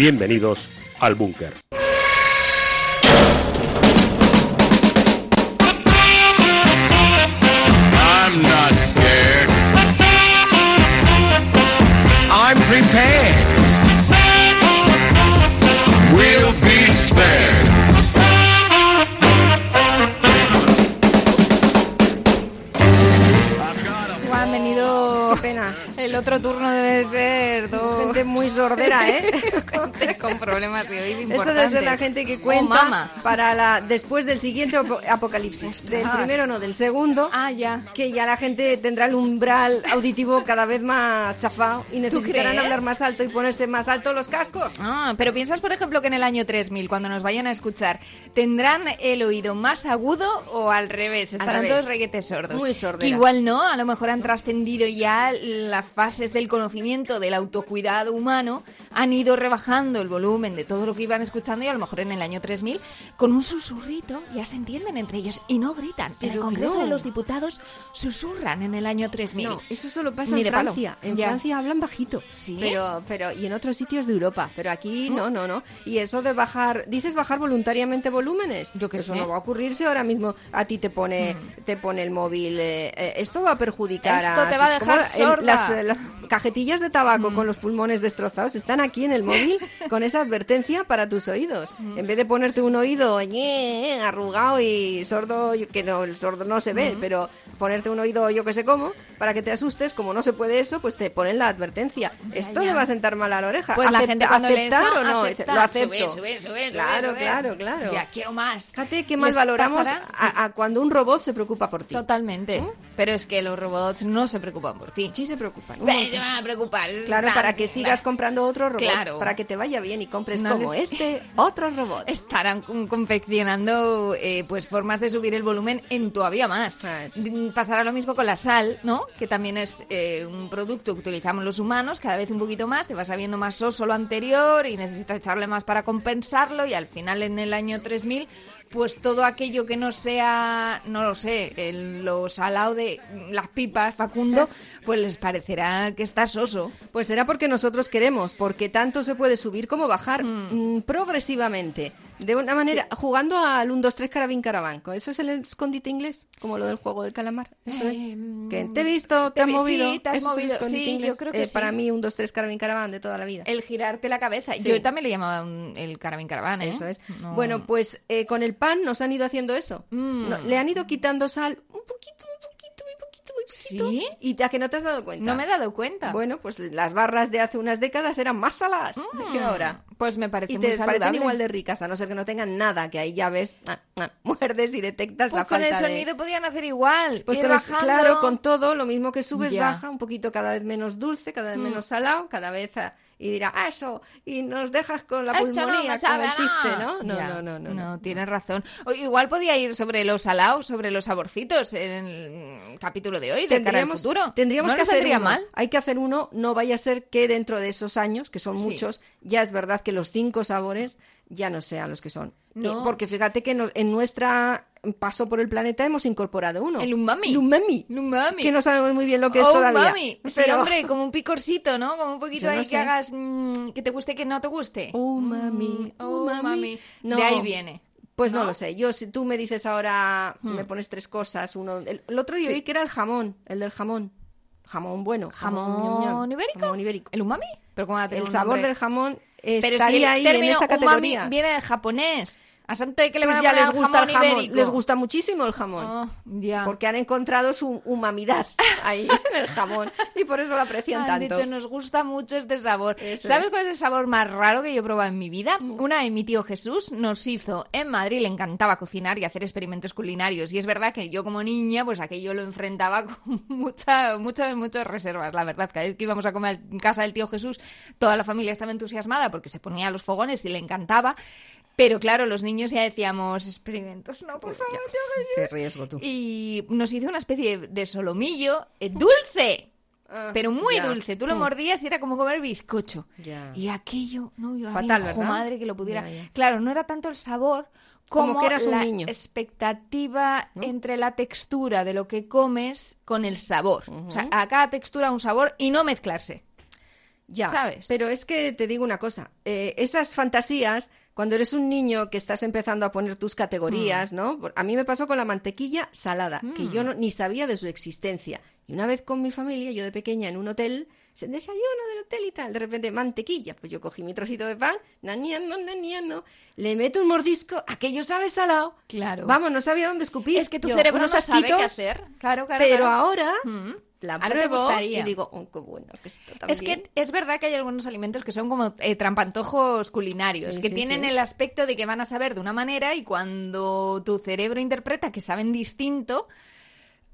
Bienvenidos al búnker. Otro turno debe ser todo. Gente muy sordera, ¿eh? con, con problemas de oído Eso importantes. debe ser la gente que Oh, cuenta para la después del siguiente apo- apocalipsis. Del primero no, del segundo. Ah, ya. Que ya la gente tendrá el umbral auditivo cada vez más chafado y necesitarán hablar más alto y ponerse más alto los cascos. Ah, pero piensas, por ejemplo, que en el año 3000, cuando nos vayan a escuchar, ¿tendrán el oído más agudo o al revés? Estarán revés. todos reguetes sordos. Muy. Que igual no, a lo mejor han trascendido ya las fases del conocimiento del autocuidado humano, han ido rebajando el volumen de todo lo que iban escuchando y a lo mejor en el año 3000, con un susurrito, ya se entienden entre ellos y no gritan. en el Pero Congreso no. de los Diputados susurran en el año 3000. No, eso solo pasa Ni en palo. Francia. En Ya. Francia hablan bajito. ¿Sí? Pero, pero, y en otros sitios de Europa. Pero aquí no, no, no. Y eso de bajar, dices bajar voluntariamente volúmenes. Yo qué Eso sé. no va a ocurrirse ahora mismo. A ti te pone, te pone el móvil. eh, eh, esto va a perjudicar Esto a. te va a dejar sorda. las, las cajetillas de tabaco con los pulmones destrozados están aquí en el móvil con esa advertencia para tus oídos. En vez de ponerte un oído ñe, arrugado y sordo, que no, el sordo no se ve, pero ponerte un oído yo que sé cómo, para que te asustes, como no se puede eso, pues te ponen la advertencia. Esto ya. le va a sentar mal a la oreja. Pues la gente cuando ¿aceptar o no? aceptar, Lo acepto. sube, sube, sube, claro, claro, claro. Ya, quiero más. Fíjate qué mal ¿Les valoramos a, a cuando un robot se preocupa por ti. Totalmente. Pero es que los robots no se preocupan por ti. Sí se preocupan. Se van a preocupar. Claro, Tan- para que sigas comprando otros robots, Claro. para que te vaya bien y compres No como les- este otro robot. Estarán con- confeccionando eh, pues formas de subir el volumen en todavía más. Ah, sí. Mm, Pasará lo mismo con la sal, ¿no? Que también es eh, un producto que utilizamos los humanos, cada vez un poquito más, te va sabiendo más soso lo anterior y necesitas echarle más para compensarlo y al final en el año 3000 pues todo aquello que no sea, no lo sé, el, lo salado de las pipas, Facundo, pues les parecerá que está soso. Pues será porque nosotros queremos, porque tanto se puede subir como bajar mm, progresivamente. De una manera, jugando al 1, 2, 3 carabín caraván. ¿Eso es el escondite inglés? Como lo del juego del calamar. Eso es. Que te he visto, te, has vi- movido. sí, te has Eso es el movido. Sí, yo inglés. creo que Eh, sí. Para mí, 1, 2, 3 carabín caraván de toda la vida. El girarte la cabeza. Sí. Yo también le llamaba un- el carabín caravana, ¿eh? Eso es. No. Bueno, pues eh, con el pan nos han ido haciendo eso. Mm. No, le han ido quitando sal un poquito, muy poquito. ¿Sí? Y a que no te has dado cuenta. no me he dado cuenta. Bueno, pues las barras de hace unas décadas eran más saladas Mm. que ahora. Pues me parece Y muy te parecen igual de ricas, a no ser que no tengan nada, que ahí ya ves, ah, ah, muerdes y detectas Pues la con falta el de... sonido podían hacer igual. Pues con el- bajando. claro, con todo, lo mismo que subes, Ya. Mm. baja, un poquito cada vez menos dulce, cada vez menos salado, cada vez... ah, y dirá, ah, eso, y nos dejas con la no pulmonía, como sabe el chiste. ¿no? No, Ya. no, no, no, no. tienes razón. O igual podía ir sobre los salados, sobre los saborcitos en el capítulo de hoy, de cara al futuro. tendríamos ¿No que hacer uno. mal. Hay que hacer uno, no vaya a ser que dentro de esos años, que son Sí. muchos, ya es verdad que los cinco sabores ya no sean los que son. No. Eh, Porque fíjate que en nuestra paso por el planeta hemos incorporado uno. El umami. El umami. El umami. Que no sabemos muy bien lo que es Oh, todavía. mami. Sí, hombre, como un picorcito, ¿no? Como un poquito no ahí sé. que hagas mm, que te guste que no te guste. Umami, Oh, umami. mami. No. De ahí viene. Pues no, ¿no? lo sé. Yo, si tú me dices ahora, me pones tres cosas. Uno, el, el otro yo Sí. oí que era el jamón, el del jamón. Jamón bueno. ¿Jamón ibérico? Jamón ibérico. ¿El umami? ¿Pero tener El sabor nombre? del jamón Pero si estaría el ahí en esa umami categoría. viene de japonés. A Santo de que le Pues van a ya les gusta el jamón. Les gusta muchísimo el jamón. Oh, ya. Porque han encontrado su humamidad ahí en el jamón y por eso lo aprecian Han tanto. dicho, nos gusta mucho este sabor. Eso ¿Sabes es. Mm. cuál es el sabor más raro que yo he probado en mi vida? Una de mi tío Jesús nos hizo en Madrid, le encantaba cocinar y hacer experimentos culinarios. Y es verdad que yo como niña, pues aquello lo enfrentaba con mucha, muchas, muchas reservas, la verdad. Cada vez que íbamos a comer en casa del tío Jesús, toda la familia estaba entusiasmada porque se ponía a los fogones y le encantaba. Pero claro, los niños ya decíamos, experimentos, no, por favor, tío Jesús. Qué riesgo tú. Y nos hizo una especie de solomillo eh, dulce. Ah, pero muy ya. dulce. Tú lo Mm. mordías y era como comer bizcocho. Ya. Y aquello, no, yo Fatal, ¿verdad? madre que lo pudiera. Ya, ya. Claro, no era tanto el sabor como, Como que eras un la niño. expectativa entre la textura de lo que comes con el sabor. O sea, a cada textura un sabor y no mezclarse. Ya, ¿Sabes? pero es que te digo una cosa, eh, esas fantasías, cuando eres un niño que estás empezando a poner tus Mm. categorías, ¿no? A mí me pasó con la mantequilla salada, que yo no- ni sabía de su existencia. Y una vez con mi familia, yo de pequeña en un hotel, se desayuno del hotel y tal, de repente mantequilla, pues yo cogí mi trocito de pan, naniano, naniano, le meto un mordisco, aquello sabe salado. Claro. Vamos, no sabía dónde escupir. Es que tu Yo, cerebro no sabe qué hacer. Claro, claro. Pero claro. ahora Mm. La Ahora te pruebo gustaría. y digo, oh, qué bueno que esto también. Es que es verdad que hay algunos alimentos que son como eh, trampantojos culinarios, Sí, que sí, tienen sí. el aspecto de que van a saber de una manera y cuando tu cerebro interpreta que saben distinto,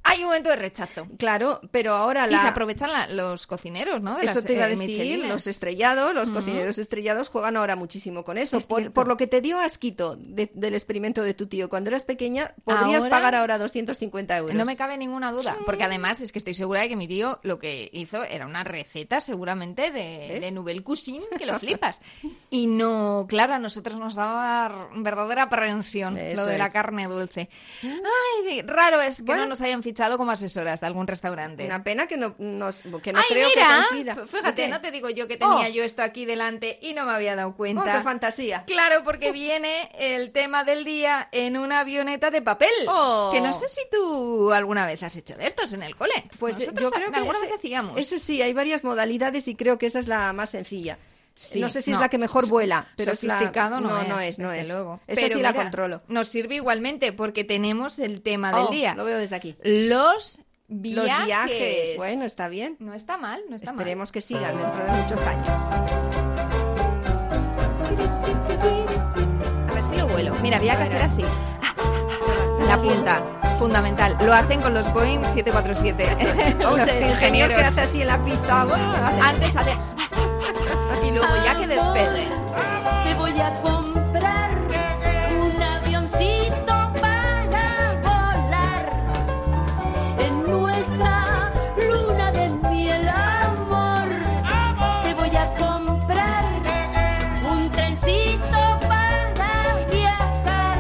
hay un momento de rechazo. Claro, pero ahora Y se aprovechan la- los cocineros, ¿no? De Eso las, te iba a eh, decir, Michelines. los estrellados, los cocineros estrellados juegan ahora muchísimo con eso. Es Por, por lo que te dio asquito de- del experimento de tu tío cuando eras pequeña, podrías Ahora- pagar ahora 250 euros. No me cabe ninguna duda, porque además es que estoy segura de que mi tío lo que hizo era una receta seguramente de, de Nouvelle Cuisine, que lo flipas. Y no, claro, a nosotros nos daba verdadera aprensión Eso lo de la carne dulce. Ay, de- raro es que Bueno. no nos hayan fichado como asesoras de algún restaurante. Una pena que no, nos- que no Ay, creo mira, que fíjate, no te digo yo que tenía Oh. yo esto aquí delante y no me había dado Oh, cuenta. qué fantasía. Claro, porque viene el tema del día en una avioneta de papel. Oh. Que no sé si tú alguna vez has hecho de estos en el cole. Pues eh, Nosotros yo creo que alguna ese, vez hacíamos. ese sí, hay varias modalidades y creo que esa es la más sencilla. Sí, no sé si no. es la que mejor vuela, pero es la- sofisticado no, no, es, no es, no desde es. luego. Esa Pero sí la controlo. Nos sirve igualmente porque tenemos el tema del Oh, día. Lo veo desde aquí. Los viajes. Los viajes. Bueno, está bien. No está mal, no está Esperemos que sigan dentro de muchos años. A ver si lo vuelo. Mira, había que hacer así. La punta, fundamental. Lo hacen con los Boeing 747. O Los sea, el señor que ingenieros. hace así en la pista. bueno, Antes hace... Y luego ya que despegue. Te voy a comprar un avioncito para volar en nuestra luna de miel, amor. Te voy a comprar un trencito para viajar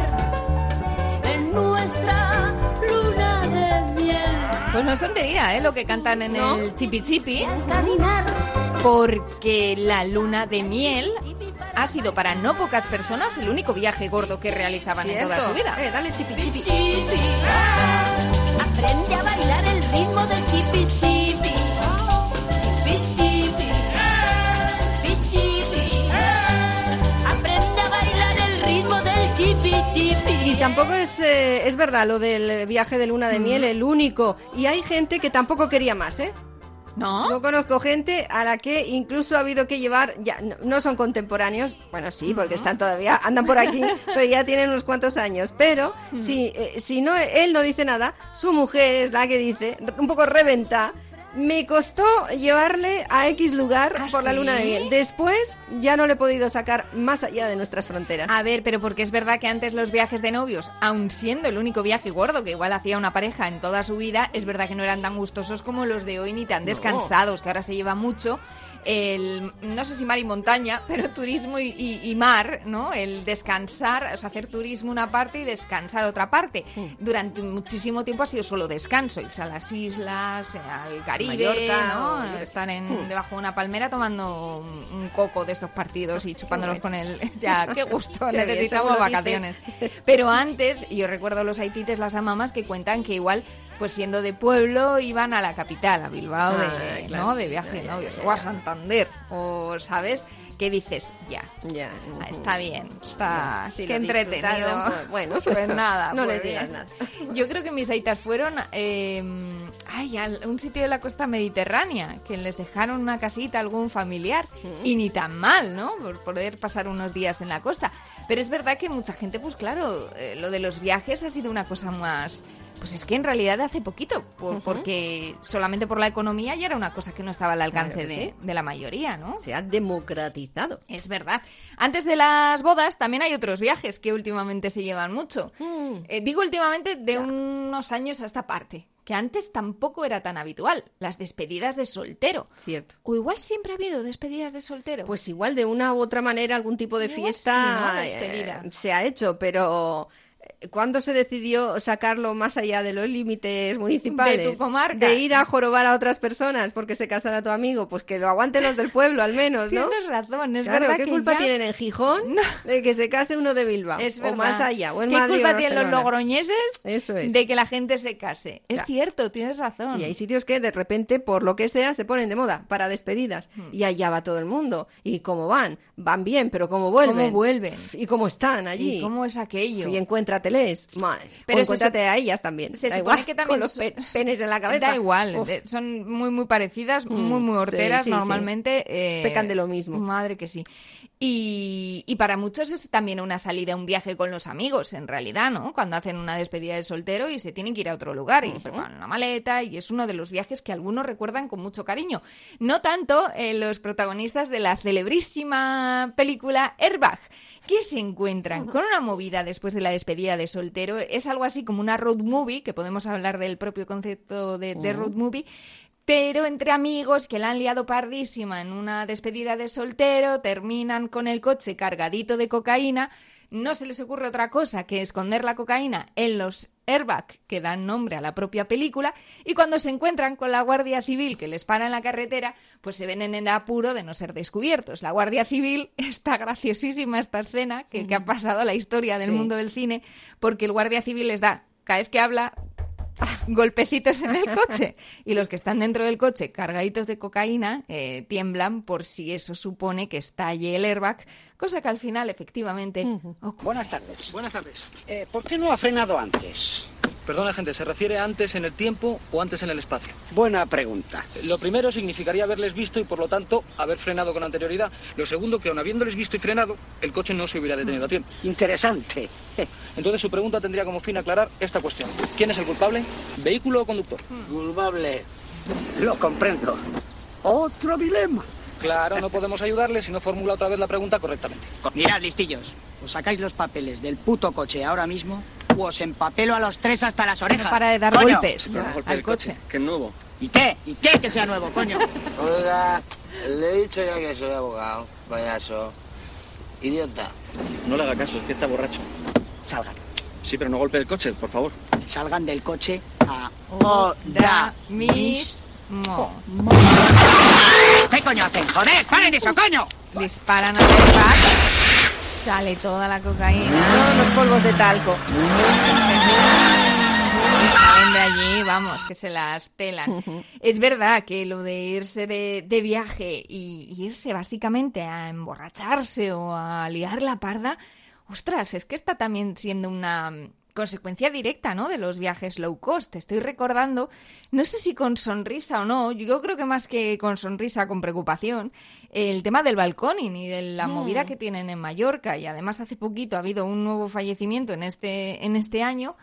en nuestra luna de miel. Pues no es tontería, ¿eh? Lo que cantan en ¿No? el chipi chipi. Caminar. Porque la luna de miel ha sido para no pocas personas el único viaje gordo que realizaban en toda Cierto. su vida. Eh, dale chipi chipi. chipi. Aprende a bailar el ritmo del chipi chipi. Chipi chipi. Chipi chipi. Aprende a bailar el ritmo del chipi chipi. Y tampoco es, eh, es verdad lo del viaje de luna de miel, el único. Y hay gente que tampoco quería más, ¿eh? ¿No? Yo conozco gente a la que incluso ha habido que llevar, ya no, no son contemporáneos, bueno sí, porque están todavía, andan por aquí, pero ya tienen unos cuantos años. Pero si, eh, si no, él no dice nada, su mujer es la que dice, un poco reventa. Me costó llevarle a X lugar ¿Ah, por la luna de sí? miel. Después ya no le he podido sacar más allá de nuestras fronteras. A ver, pero porque es verdad que antes los viajes de novios, aun siendo el único viaje gordo que igual hacía una pareja en toda su vida, es verdad que no eran tan gustosos como los de hoy ni tan descansados, que ahora se lleva mucho el, no sé si mar y montaña, pero turismo y, y- y mar, ¿no? El descansar, o sea, hacer turismo una parte y descansar otra parte. Durante muchísimo tiempo ha sido solo descanso, irse a las islas, al Caribe, Mallorca, ¿no? Estar en, debajo de una palmera tomando un, un coco de estos partidos y chupándolos con el... Ya, qué gusto, Qué necesitamos vacaciones. Pero antes, yo recuerdo los haitites, las amamas, que cuentan que igual pues siendo de pueblo iban a la capital, a Bilbao, de, Ah, claro. ¿no? de viaje de novios, o a Santander, o, ¿sabes? Que dices, ya, Ya. Ah, Está bien, está Si qué entretenido. pues, bueno. pues nada, No pues les digas bien. nada. Yo creo que mis aitas fueron eh, ay, a un sitio de la costa mediterránea, que les dejaron una casita a algún familiar y ni tan mal, ¿no? Por poder pasar unos días en la costa. Pero es verdad que mucha gente, pues claro, eh, lo de los viajes ha sido una cosa más pues es que en realidad hace poquito, por- porque solamente por la economía ya era una cosa que no estaba al alcance Claro de, sí. de la mayoría, ¿no? Se ha democratizado. Es verdad. Antes de las bodas también hay otros viajes que últimamente se llevan mucho. Mm. Eh, digo últimamente de unos años a esta parte, que antes tampoco era tan habitual. Las despedidas de soltero. Cierto. O igual siempre ha habido despedidas de soltero. Pues igual de una u otra manera algún tipo de fiesta sí, ¿no? eh, se ha hecho, pero ¿cuándo se decidió sacarlo más allá de los límites municipales? De tu comarca. De ir a jorobar a otras personas porque se casara tu amigo, pues que lo aguanten los del pueblo al menos, ¿no? Tienes razón, es Claro, verdad ¿qué que culpa ya- tienen en Gijón de que se case uno de Bilbao? Es o más allá, o en ¿Qué Madrid o culpa en tienen los logroñeses Eso es. de que la gente se case? Es Claro. cierto, tienes razón. Y hay sitios que de repente, por lo que sea, se ponen de moda para despedidas. Hmm. Y allá va todo el mundo. ¿Y cómo van? Van bien, pero ¿cómo vuelven? ¿Cómo vuelven? ¿Y cómo están allí? ¿Y cómo es aquello? Y encuéntrateles. Madre. Pero o encuéntrate a ellas también. Se Da supone igual, que también Con los pe- penes en la cabeza. Da igual, Uf. son muy muy parecidas, muy muy sí, horteras sí, sí. normalmente. eh, Pecan de lo mismo. Madre que sí. Y, y para muchos es también una salida, un viaje con los amigos, en realidad, ¿no? Cuando hacen una despedida de soltero y se tienen que ir a otro lugar y preparan una maleta y es uno de los viajes que algunos recuerdan con mucho cariño. No tanto eh, los protagonistas de la celebrísima película Airbag que se encuentran con una movida después de la despedida de soltero. Es algo así como una road movie, que podemos hablar del propio concepto de, de road movie, pero entre amigos que la han liado pardísima en una despedida de soltero, terminan con el coche cargadito de cocaína, no se les ocurre otra cosa que esconder la cocaína en los airbags que dan nombre a la propia película y cuando se encuentran con la Guardia Civil que les para en la carretera, pues se ven en el apuro de no ser descubiertos. La Guardia Civil está graciosísima esta escena que, que ha pasado a la historia del Sí. mundo del cine porque el Guardia Civil les da, cada vez que habla, golpecitos en el coche. Y los que están dentro del coche cargaditos de cocaína eh, tiemblan por si eso supone que estalle el airbag, cosa que al final efectivamente ocurre. Buenas tardes. Buenas tardes. Eh, ¿Por qué no ha frenado antes? Perdona, gente, ¿se refiere antes en el tiempo o antes en el espacio? Buena pregunta. Lo primero significaría haberles visto y por lo tanto haber frenado con anterioridad. Lo segundo, que aun habiéndoles visto y frenado, el coche no se hubiera detenido a tiempo. Interesante. Entonces su pregunta tendría como fin aclarar esta cuestión. ¿Quién es el culpable? ¿Vehículo o conductor? Culpable. Lo comprendo. Otro dilema. Claro, no podemos ayudarle si no formula otra vez la pregunta correctamente. Mirad, listillos, os sacáis los papeles del puto coche ahora mismo o os empapelo a los tres hasta las orejas. No para de dar Coño. golpes al coche. Que nuevo. ¿Y qué? ¿Y qué que sea nuevo, coño? Oiga, le he dicho ya que soy abogado, payaso. Idiota. No le haga caso, es que está borracho. Salgan. Sí, pero no golpee el coche, por favor. Salgan del coche Oh, ahora Da ¿Qué coño hacen? ¡Joder! ¡Paren eso, coño! Disparan al airbag, sale toda la cocaína. Todos los polvos de talco. y salen de allí, vamos, que se las pelan. Es verdad que lo de irse de, de viaje y irse básicamente a emborracharse o a liar la parda, ostras, es que está también siendo una consecuencia directa, ¿no? De los viajes low cost. Estoy recordando, no sé si con sonrisa o no, yo creo que más que con sonrisa, con preocupación, el tema del balconing y de la movida que tienen en Mallorca. Y además hace poquito ha habido un nuevo fallecimiento en este, en este año.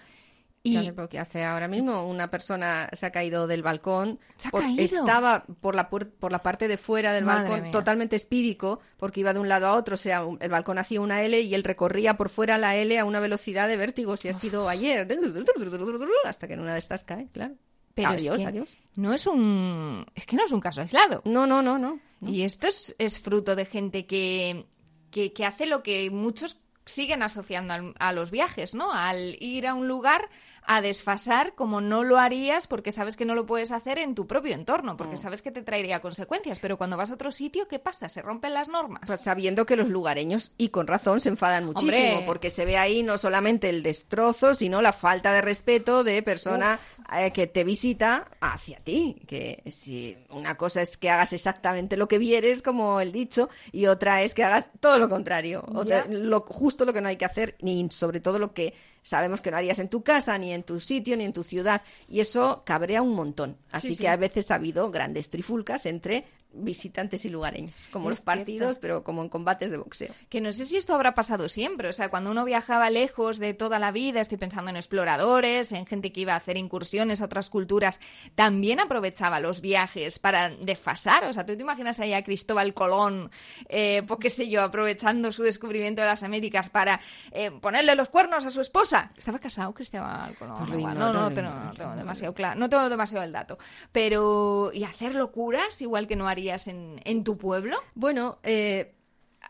Y porque hace ahora mismo una persona se ha caído del balcón. ¿Se ha por- caído? Estaba por la, puer- por la parte de fuera del Madre balcón mía. totalmente espídico porque iba de un lado a otro. O sea, el balcón hacía una L y él recorría por fuera la L a una velocidad de vértigo. Si ha sido ayer. Hasta que en una de estas cae, claro. Pero es adiós, que adiós. No es un. Es que no es un caso aislado. No, no, no, no. Y esto es, es fruto de gente que, que, que hace lo que muchos siguen asociando al- a los viajes, ¿no? Al ir a un lugar a desfasar como no lo harías porque sabes que no lo puedes hacer en tu propio entorno, Mm. porque sabes que te traería consecuencias. Pero cuando vas a otro sitio, ¿qué pasa? ¿Se rompen las normas? Pues sabiendo que los lugareños, y con razón, se enfadan muchísimo, Hombre. porque se ve ahí no solamente el destrozo, sino la falta de respeto de persona eh, que te visita hacia ti. Que si una cosa es que hagas exactamente lo que vieres, como el dicho, y otra es que hagas todo lo contrario, o Ya. te- lo, justo lo que no hay que hacer, ni sobre todo lo que sabemos que no harías en tu casa, ni en tu sitio, ni en tu ciudad. Y eso cabrea un montón. Así Sí, que sí. a veces ha habido grandes trifulcas entre visitantes y lugareños, como Es los partidos, cierto. pero como en combates de boxeo. Que no sé si esto habrá pasado siempre. O sea, cuando uno viajaba lejos de toda la vida, estoy pensando en exploradores, en gente que iba a hacer incursiones a otras culturas, también aprovechaba los viajes para desfasar. O sea, tú te imaginas ahí a Cristóbal Colón, eh, pues qué sé yo, aprovechando su descubrimiento de las Américas para eh, ponerle los cuernos a su esposa. ¿Estaba casado Cristóbal Colón? Igual. no, no, tengo, no tengo demasiado claro. No tengo demasiado el dato. Pero, ¿y hacer locuras igual que no en, en tu pueblo? Bueno, eh,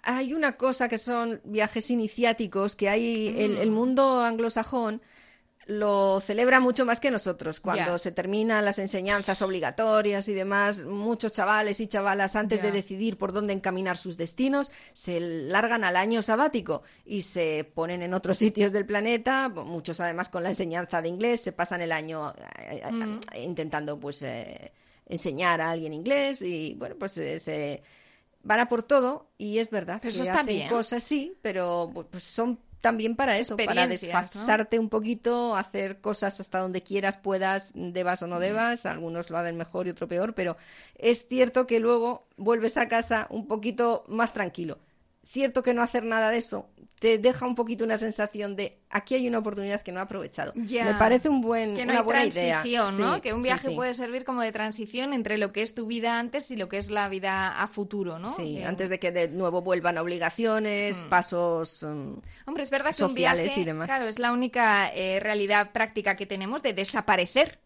hay una cosa que son viajes iniciáticos, que hay el, Mm. el mundo anglosajón lo celebra mucho más que nosotros. Cuando se terminan las enseñanzas obligatorias y demás, muchos chavales y chavalas antes de decidir por dónde encaminar sus destinos, se largan al año sabático y se ponen en otros sitios del planeta, muchos además con la enseñanza de inglés, se pasan el año eh, eh, Mm. intentando pues eh, enseñar a alguien inglés y bueno, pues eh, se van a por todo y es verdad Pero que hacen bien. cosas sí, pero pues son también para eso, para desfasarte un poquito, hacer cosas hasta donde quieras, puedas, debas o no debas, algunos lo hacen mejor y otro peor, pero es cierto que luego vuelves a casa un poquito más tranquilo. Cierto que no hacer nada de eso te deja un poquito una sensación de aquí hay una oportunidad que no he aprovechado. Ya. Me parece un buen, que no una hay buena idea. transición, ¿no? Sí, que un viaje sí. puede servir como de transición entre lo que es tu vida antes y lo que es la vida a futuro, ¿no? Sí, Que- antes de que de nuevo vuelvan obligaciones, pasos. mm, Hombre, es verdad que un sociales viaje, y demás. claro, es la única eh, realidad práctica que tenemos de desaparecer.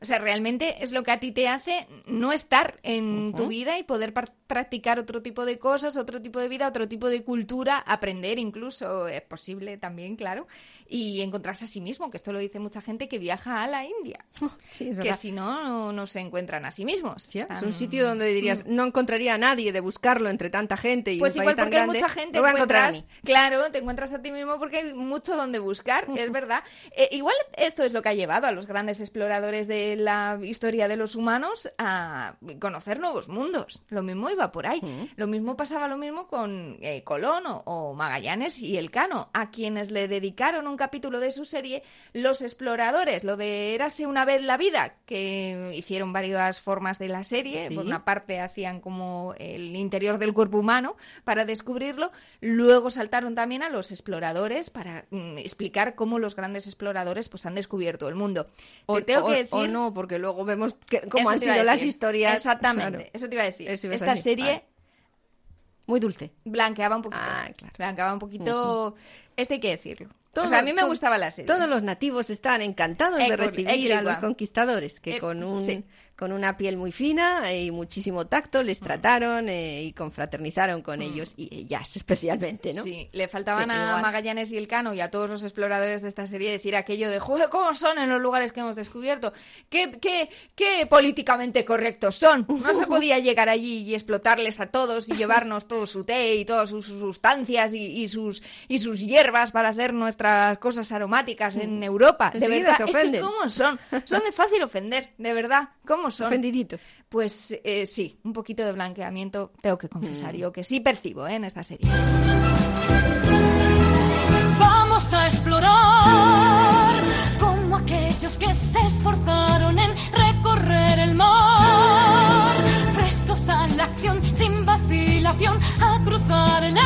O sea, realmente es lo que a ti te hace no estar en tu vida y poder practicar otro tipo de cosas, otro tipo de vida, otro tipo de cultura, aprender incluso, es posible también, claro, y encontrarse a sí mismo, que esto lo dice mucha gente que viaja a la India, sí, es que si no, no, no se encuentran a sí mismos. Sí, Es un sitio donde dirías, no encontraría a nadie de buscarlo entre tanta gente y Mm. Pues un igual país tan porque hay mucha gente, a encuentras, claro, te encuentras a ti mismo porque hay mucho donde buscar, es verdad. Eh, igual esto es lo que ha llevado a los grandes exploradores de la historia de los humanos a conocer nuevos mundos. Lo mismo iba por ahí. Lo mismo pasaba lo mismo con eh, Colón o, o Magallanes y Elcano, a quienes le dedicaron un capítulo de su serie Los exploradores, lo de Érase una vez la vida, que hicieron varias formas de la serie. Sí. Por una parte hacían como el interior del cuerpo humano para descubrirlo, luego saltaron también a los exploradores para mm, explicar cómo los grandes exploradores pues han descubierto el mundo. O, Te tengo o- que decir o no, porque luego vemos que, cómo Eso han sido las historias. Exactamente, Claro. eso te iba a decir. A Esta decir. serie Vale. Muy dulce. blanqueaba un poquito. Ah, claro. Blanqueaba un poquito. Esto hay que decirlo. Todo- o sea, a mí me todo- gustaba la serie. Todos los nativos están encantados de Ecor- recibir a los conquistadores, que Eh, con un sí. Con una piel muy fina y muchísimo tacto Mm. les trataron eh, y confraternizaron con ellos y ellas especialmente, ¿no? Sí, le faltaban Sí, a igual. Magallanes y Elcano y a todos los exploradores de esta serie decir aquello de "Joder, ¿cómo son en los lugares que hemos descubierto? ¿Qué, qué, qué políticamente correctos son? No se podía llegar allí y explotarles a todos y llevarnos todo su té y todas sus sus sustancias y, y sus, y sus hierbas para hacer nuestras cosas aromáticas en Europa. De Enseguida verdad, se ofenden. ¿cómo son? Son de fácil ofender, de verdad. ¿Cómo son? Ofendiditos. Pues eh, sí, un poquito de blanqueamiento tengo que confesar yo que sí percibo ¿eh? en esta serie. Vamos a explorar como aquellos que se esforzaron en recorrer el mar. Prestos a la acción, sin vacilación, a cruzar el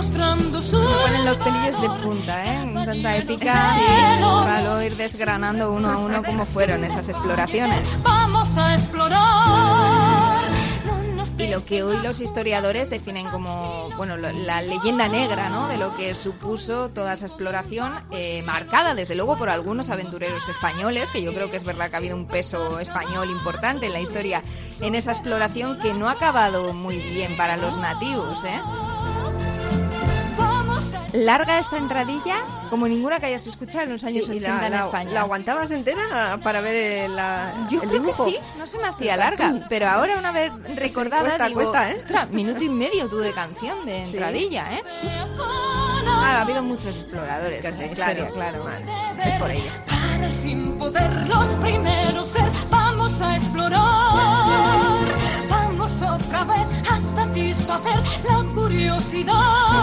demostrando su. Ponen los pelillos de punta, ¿eh? Tanta épica para ir desgranando uno a uno cómo fueron esas exploraciones. Vamos a explorar. Y lo que hoy los historiadores definen como, bueno, la leyenda negra, ¿no? De lo que supuso toda esa exploración, eh, marcada desde luego por algunos aventureros españoles, que yo creo que es verdad que ha habido un peso español importante en la historia en esa exploración que no ha acabado muy bien para los nativos, ¿eh? Larga esta entradilla como ninguna que hayas escuchado en los años Y 80 la, en la- España. ¿La aguantabas entera para ver el, la- Yo el creo dibujo? que sí, no se me hacía El larga, pero ahora una vez recordada cuesta, digo, cuesta, ¿eh? "Ostras, minuto y medio tú de canción de entradilla, ¿eh? Claro, ha habido muchos exploradores en historia, claro. Es por ello. Para al fin poder los primeros ser, vamos a explorar. Vamos otra vez a satisfacer la curiosidad.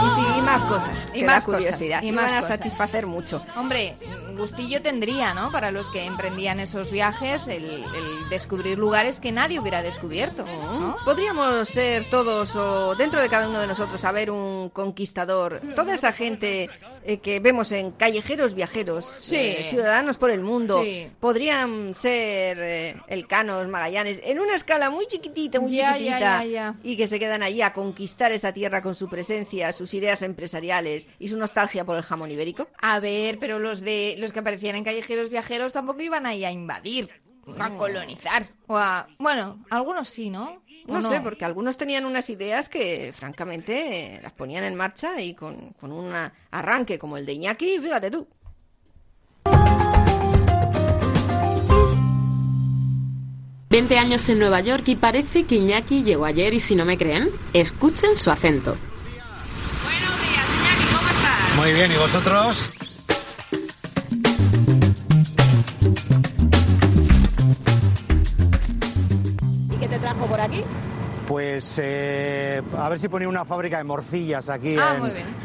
Y, sí, y más cosas. Y más da cosas, curiosidad. y Y más van a cosas. satisfacer mucho. Hombre, gustillo tendría, ¿no? Para los que emprendían esos viajes, el, el descubrir lugares que nadie hubiera descubierto, ¿no? Podríamos ser todos, o dentro de cada uno de nosotros, haber un conquistador. Toda esa gente eh, que vemos en callejeros viajeros, Sí. eh, ciudadanos por el mundo, Sí. podrían ser eh, Elcanos, Magallanes, en una escala muy chiquitita, muy Ya, ya, chiquitita, ya, ya. y que se quedan allí a conquistar esa tierra con su presencia, sus ideas empresariales y su nostalgia por el jamón ibérico. A ver, pero los de los que aparecían en callejeros viajeros tampoco iban ahí a invadir, a colonizar. O a, bueno, algunos sí, ¿no? ¿O No, sé, porque algunos tenían unas ideas que, francamente, eh, las ponían en marcha y con, con un arranque como el de Iñaki, fíjate tú. Veinte años en Nueva York y parece que Iñaki llegó ayer y si no me creen, escuchen su acento. Muy bien, ¿y vosotros? Aquí? Pues eh, a ver si ponía una fábrica de morcillas aquí Ah,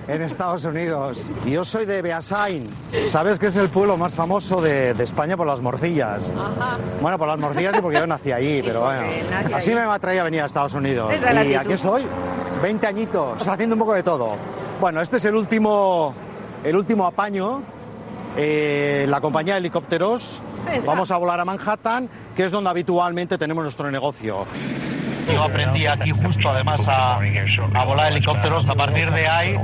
en, Estados Unidos. Yo soy de Beasain. ¿Sabes que es el pueblo más famoso de, de España por las morcillas? Ajá. Bueno, por las morcillas y porque yo nací allí, pero bueno. Así allí. me atraía a venir a Estados Unidos. Esa y aquí estoy, 20 añitos, haciendo un poco de todo. Bueno, este es el último, el último apaño. eh, la compañía de helicópteros. Vamos a volar a Manhattan, que es donde habitualmente tenemos nuestro negocio. Yo aprendí aquí justo además a, a volar helicópteros. A partir de ahí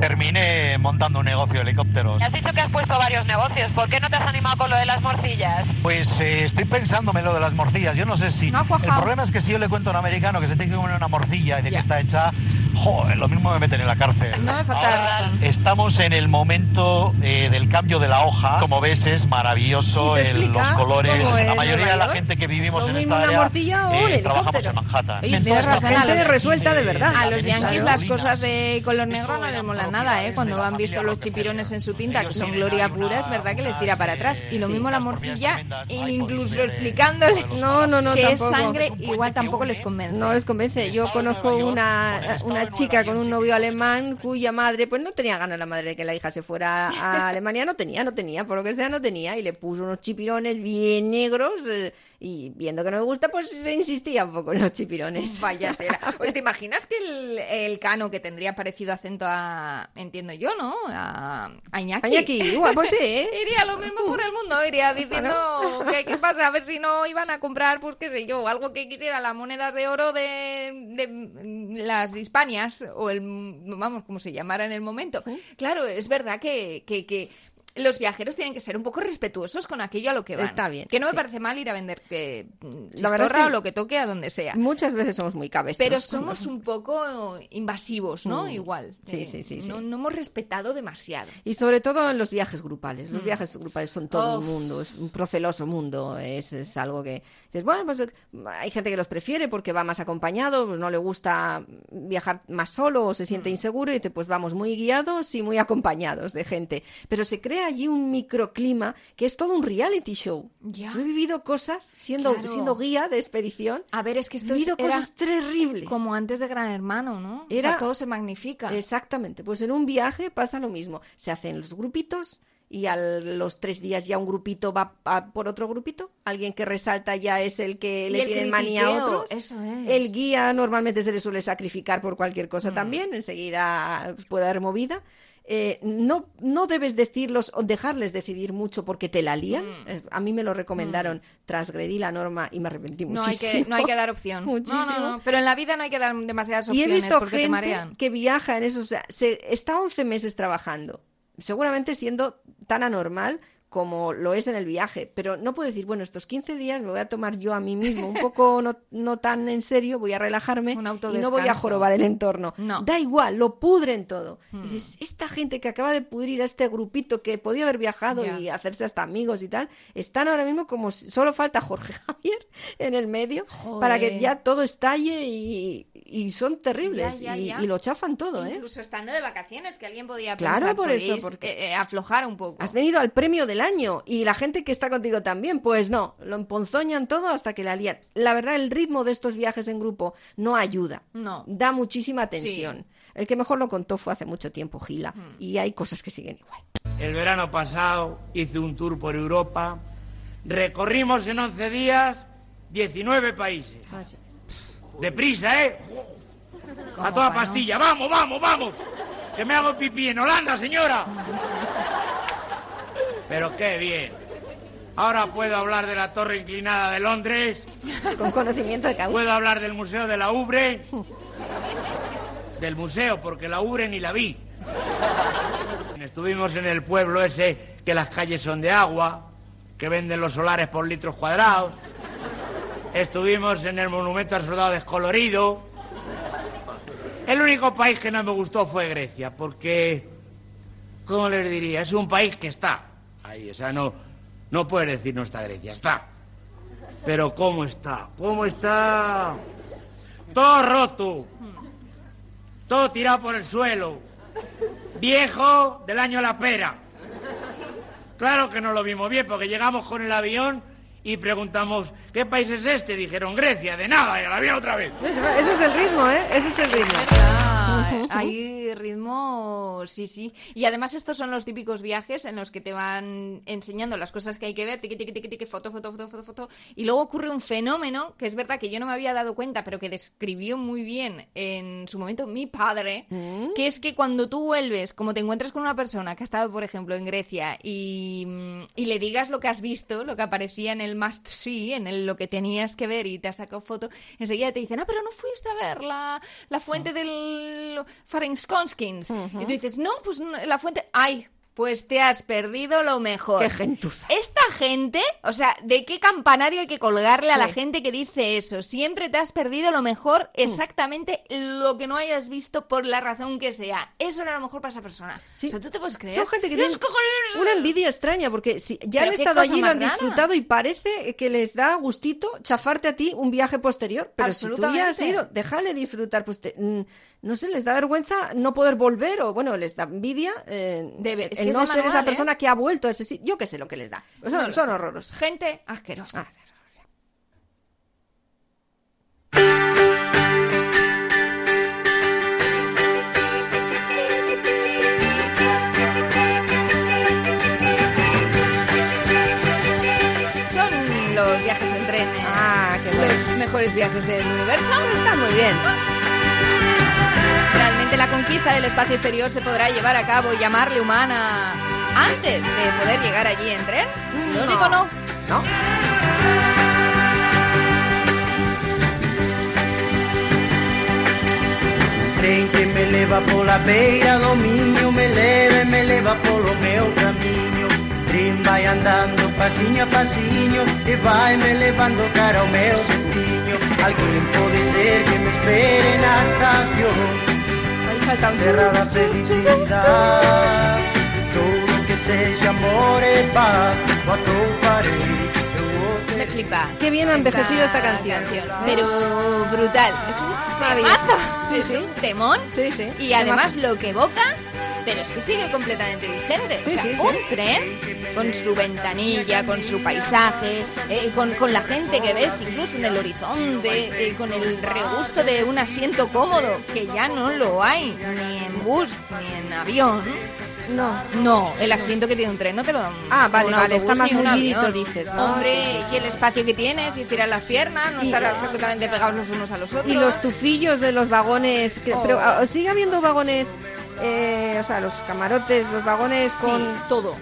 terminé montando un negocio de helicópteros. Has dicho que has puesto varios negocios. ¿Por qué no te has animado con lo de las morcillas? Pues eh, estoy pensándome lo de las morcillas. Yo no sé si. No el problema es que si yo le cuento a un americano que se tiene que comer una morcilla y de que está hecha, joder, lo mismo me meten en la cárcel. No me falta Ahora razón. Estamos en el momento eh, del cambio de la hoja. Como ves, es maravilloso el- los colores. La mayoría de la gente que vivimos en esta una área morcilla o un eh, trabajamos helicóptero. en Manhattan. Oye, Entonces, razón, a gente los- resuelta de verdad. A los yanquis las cosas de color negro no les nada, ¿eh? Cuando han visto los chipirones en su tinta, que son gloria pura, es verdad que les tira para atrás. Y lo mismo la morcilla, e incluso explicándoles No, no, no, que es sangre, igual tampoco les convence. No les convence. Yo conozco una, una chica con un novio alemán cuya madre, pues no tenía ganas la madre de que la hija se fuera a Alemania. No tenía, no tenía, por lo que sea, no tenía. Y le puso unos chipirones bien negros. eh, y viendo que no me gusta, pues se insistía un poco en los chipirones. Vaya tela. Oye, ¿te imaginas que el, el cano que tendría parecido acento a, entiendo yo, ¿no? A, a Iñaki. Iñaki, igual, pues sí, ¿eh? Iría lo mismo por el mundo, iría diciendo qué pasa, a ver si no iban a comprar, pues qué sé yo, algo que quisiera, las monedas de oro de, de las Hispanias, o el, vamos, como se llamara en el momento. Claro, es verdad que, que, que los viajeros tienen que ser un poco respetuosos con aquello a lo que van. Está bien, Que no me sí. parece mal ir a venderte mm, La verdad es que o lo que toque a donde sea. Muchas veces somos muy cabestros. Pero somos un poco invasivos, ¿no? Mm. Igual. Sí, Eh, sí, sí, sí. No, no hemos respetado demasiado. Y sobre todo en los viajes grupales. Los Mm. viajes grupales son todo un mundo, es un proceloso mundo. Es, es algo que dices, bueno, pues hay gente que los prefiere porque va más acompañado, pues no le gusta viajar más solo o se Mm. siente inseguro y dice, pues vamos muy guiados y muy acompañados de gente. Pero se crea allí un microclima que es todo un reality show. Ya. Yo he vivido cosas siendo, Claro. siendo guía de expedición. A ver, es que esto he vivido era cosas terribles. Como antes de Gran Hermano, ¿no? Era- O sea, todo se magnifica. Exactamente, pues en un viaje pasa lo mismo. Se hacen los grupitos y a los tres días ya un grupito va a por otro grupito. Alguien que resalta ya es el que Y le el tienen manía a otros. eso es. El guía normalmente se le suele sacrificar por cualquier cosa Mm. también, enseguida puede dar movida. Eh, no, no debes decirlos o dejarles decidir mucho porque te la lían. Mm. Eh, a mí me lo recomendaron, transgredí la norma y me arrepentí no, hay que, no hay que dar opción. Muchísimo. No, no, no. Pero en la vida no hay que dar demasiadas Y opciones he visto porque te gente marean. que viaja en eso, o sea, se, está 11 meses trabajando, seguramente siendo tan anormal como lo es en el viaje, pero no puedo decir, bueno, estos 15 días me voy a tomar yo a mí mismo un poco no, no tan en serio, voy a relajarme y no voy a jorobar el entorno. No. Da igual, lo pudren todo. Hmm. Y dices, esta gente que acaba de pudrir a este grupito que podía haber viajado Ya. y hacerse hasta amigos y tal, están ahora mismo como si solo falta Jorge Javier en el medio para que Joder. ya todo estalle y, y son terribles Ya, ya, y, ya. y lo chafan todo, ¿eh? Incluso estando de vacaciones, que alguien podía Claro, pensar, por eso, podéis, porque- eh, eh, aflojar un poco. Has venido al premio del año y la gente que está contigo también, pues no, lo emponzoñan todo hasta que la lían. La verdad, el ritmo de estos viajes en grupo no ayuda. No. Da muchísima tensión. El que mejor lo contó fue hace mucho tiempo, Gila, Hmm. y hay cosas que siguen igual. El verano pasado hice un tour por Europa. Recorrimos en 11 días 19 países. Deprisa, ¿eh? A toda no? pastilla. Vamos, vamos, vamos. Que me hago pipí en Holanda, señora. Pero qué bien. Ahora puedo hablar de la torre inclinada de Londres. Con conocimiento de causa. Puedo hablar del Museo de la Ubre. Del museo, porque la Ubre ni la vi. Estuvimos en el pueblo ese que las calles son de agua, que venden los solares por litros cuadrados. Estuvimos en el monumento al soldado descolorido. El único país que no me gustó fue Grecia, porque, ¿cómo les diría? Es un país que está ahí, o sea, no, no puedes decir no está Grecia, está. Pero ¿cómo está? ¿Cómo está? Todo roto. Todo tirado por el suelo. Viejo del año la pera. Claro que no lo vimos bien, porque llegamos con el avión y preguntamos, ¿qué país es este? Dijeron Grecia, de nada, y el avión otra vez. Eso es el ritmo, ¿eh? Ese es el ritmo. Ah, hay ritmo, sí, sí. Y además estos son los típicos viajes en los que te van enseñando las cosas que hay que ver, tiqui, tiqui, tiqui, tiqui, foto, foto, foto, foto, foto. Y luego ocurre un fenómeno que es verdad que yo no me había dado cuenta, pero que describió muy bien en su momento mi padre, que es que cuando tú vuelves, como te encuentras con una persona que ha estado, por ejemplo, en Grecia y, mm, y le digas lo que has visto, lo que aparecía en el must see, en el, lo que tenías que ver y te has sacado foto, enseguida te dicen, ah, pero no fuiste a ver la, la fuente del Farinskonskins. Y tú dices, no, pues no, la fuente, ay. Pues te has perdido lo mejor. Qué gentuza. Esta gente, o sea, ¿de qué campanario hay que colgarle a la Sí. gente que dice eso? Siempre te has perdido lo mejor, exactamente lo que no hayas visto por la razón que sea. Eso era lo mejor para esa persona. O sea, ¿tú te puedes creer? Son gente que tiene una envidia extraña, porque si ya han estado allí, lo han disfrutado y parece que les da gustito chafarte a ti un viaje posterior. Pero si tú ya has ido, déjale disfrutar. Pues te- mm, no sé, les da vergüenza no poder volver o, bueno, les da envidia eh, Debe- es el que es no de ser esa ¿eh? persona que ha vuelto a ese sitio. Yo qué sé lo que les da. Son, No son horrorosos. Gente asquerosa. Son los viajes en tren. eh, Ah, qué bueno. los mejores viajes del universo. Están muy bien. Realmente la conquista del espacio exterior se podrá llevar a cabo y llamarle humana antes de poder llegar allí en tren. No, No. digo no. No. Tren que me leva pola beira do miño Me leva e me leva polo meu camiño Tren vai andando pasiño a pasiño E vai me levando cara ao meu destino Alguén pode ser que me espere na estación Aí falta un Terra da felicidade Todo que sexa amor e paz Botou farei Me flipa. Qué bien ha envejecido esta canción. Pero brutal. Es un temazo. Sí, es sí. un temón. Sí, sí. Y además lo que evoca, pero es que sigue completamente vigente. Sí, o sea, sí, sí. un tren con su ventanilla, con su paisaje, eh, con, con la gente que ves incluso en el horizonte, eh, con el regusto de un asiento cómodo, que ya no lo hay, ni en bus, ni en avión. No. No, el asiento que tiene un tren no te lo dan. Ah, vale, vale, está más avión. dices, ¿no? Hombre, Sí, sí, sí. y el espacio que tienes, y estirar las piernas, no Y- estar absolutamente pegados los unos a los otros. Y los tufillos de los vagones. que- Oh. Pero ah, sigue habiendo vagones, eh, o sea, los camarotes, los vagones con Sí, todo.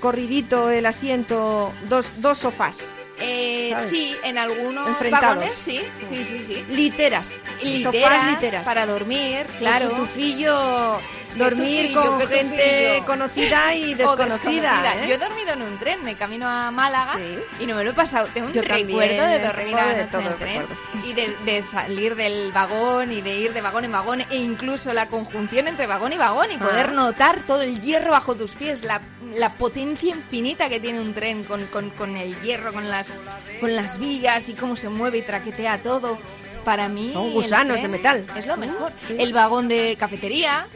corridito el asiento, dos, dos sofás. Eh, sí, en algunos Enfrentados. vagones sí, sí, sí, sí. Literas. Literas, Sofás literas. para dormir, claro. su tufillo, dormir tufillo, con gente conocida y desconocida. ¿eh? Yo he dormido en un tren de camino a Málaga y no me lo he pasado. Tengo un Yo también, recuerdo de dormir a la noche en el tren y de, de salir del vagón y de ir de vagón en vagón e incluso la conjunción entre vagón y vagón y poder Ah. notar todo el hierro bajo tus pies, la, la potencia infinita que tiene un tren con, con- con el hierro, con las, con las vigas y cómo se mueve y traquetea todo. Para mí. Son gusanos de metal. Es lo mejor. sí. El vagón de cafetería.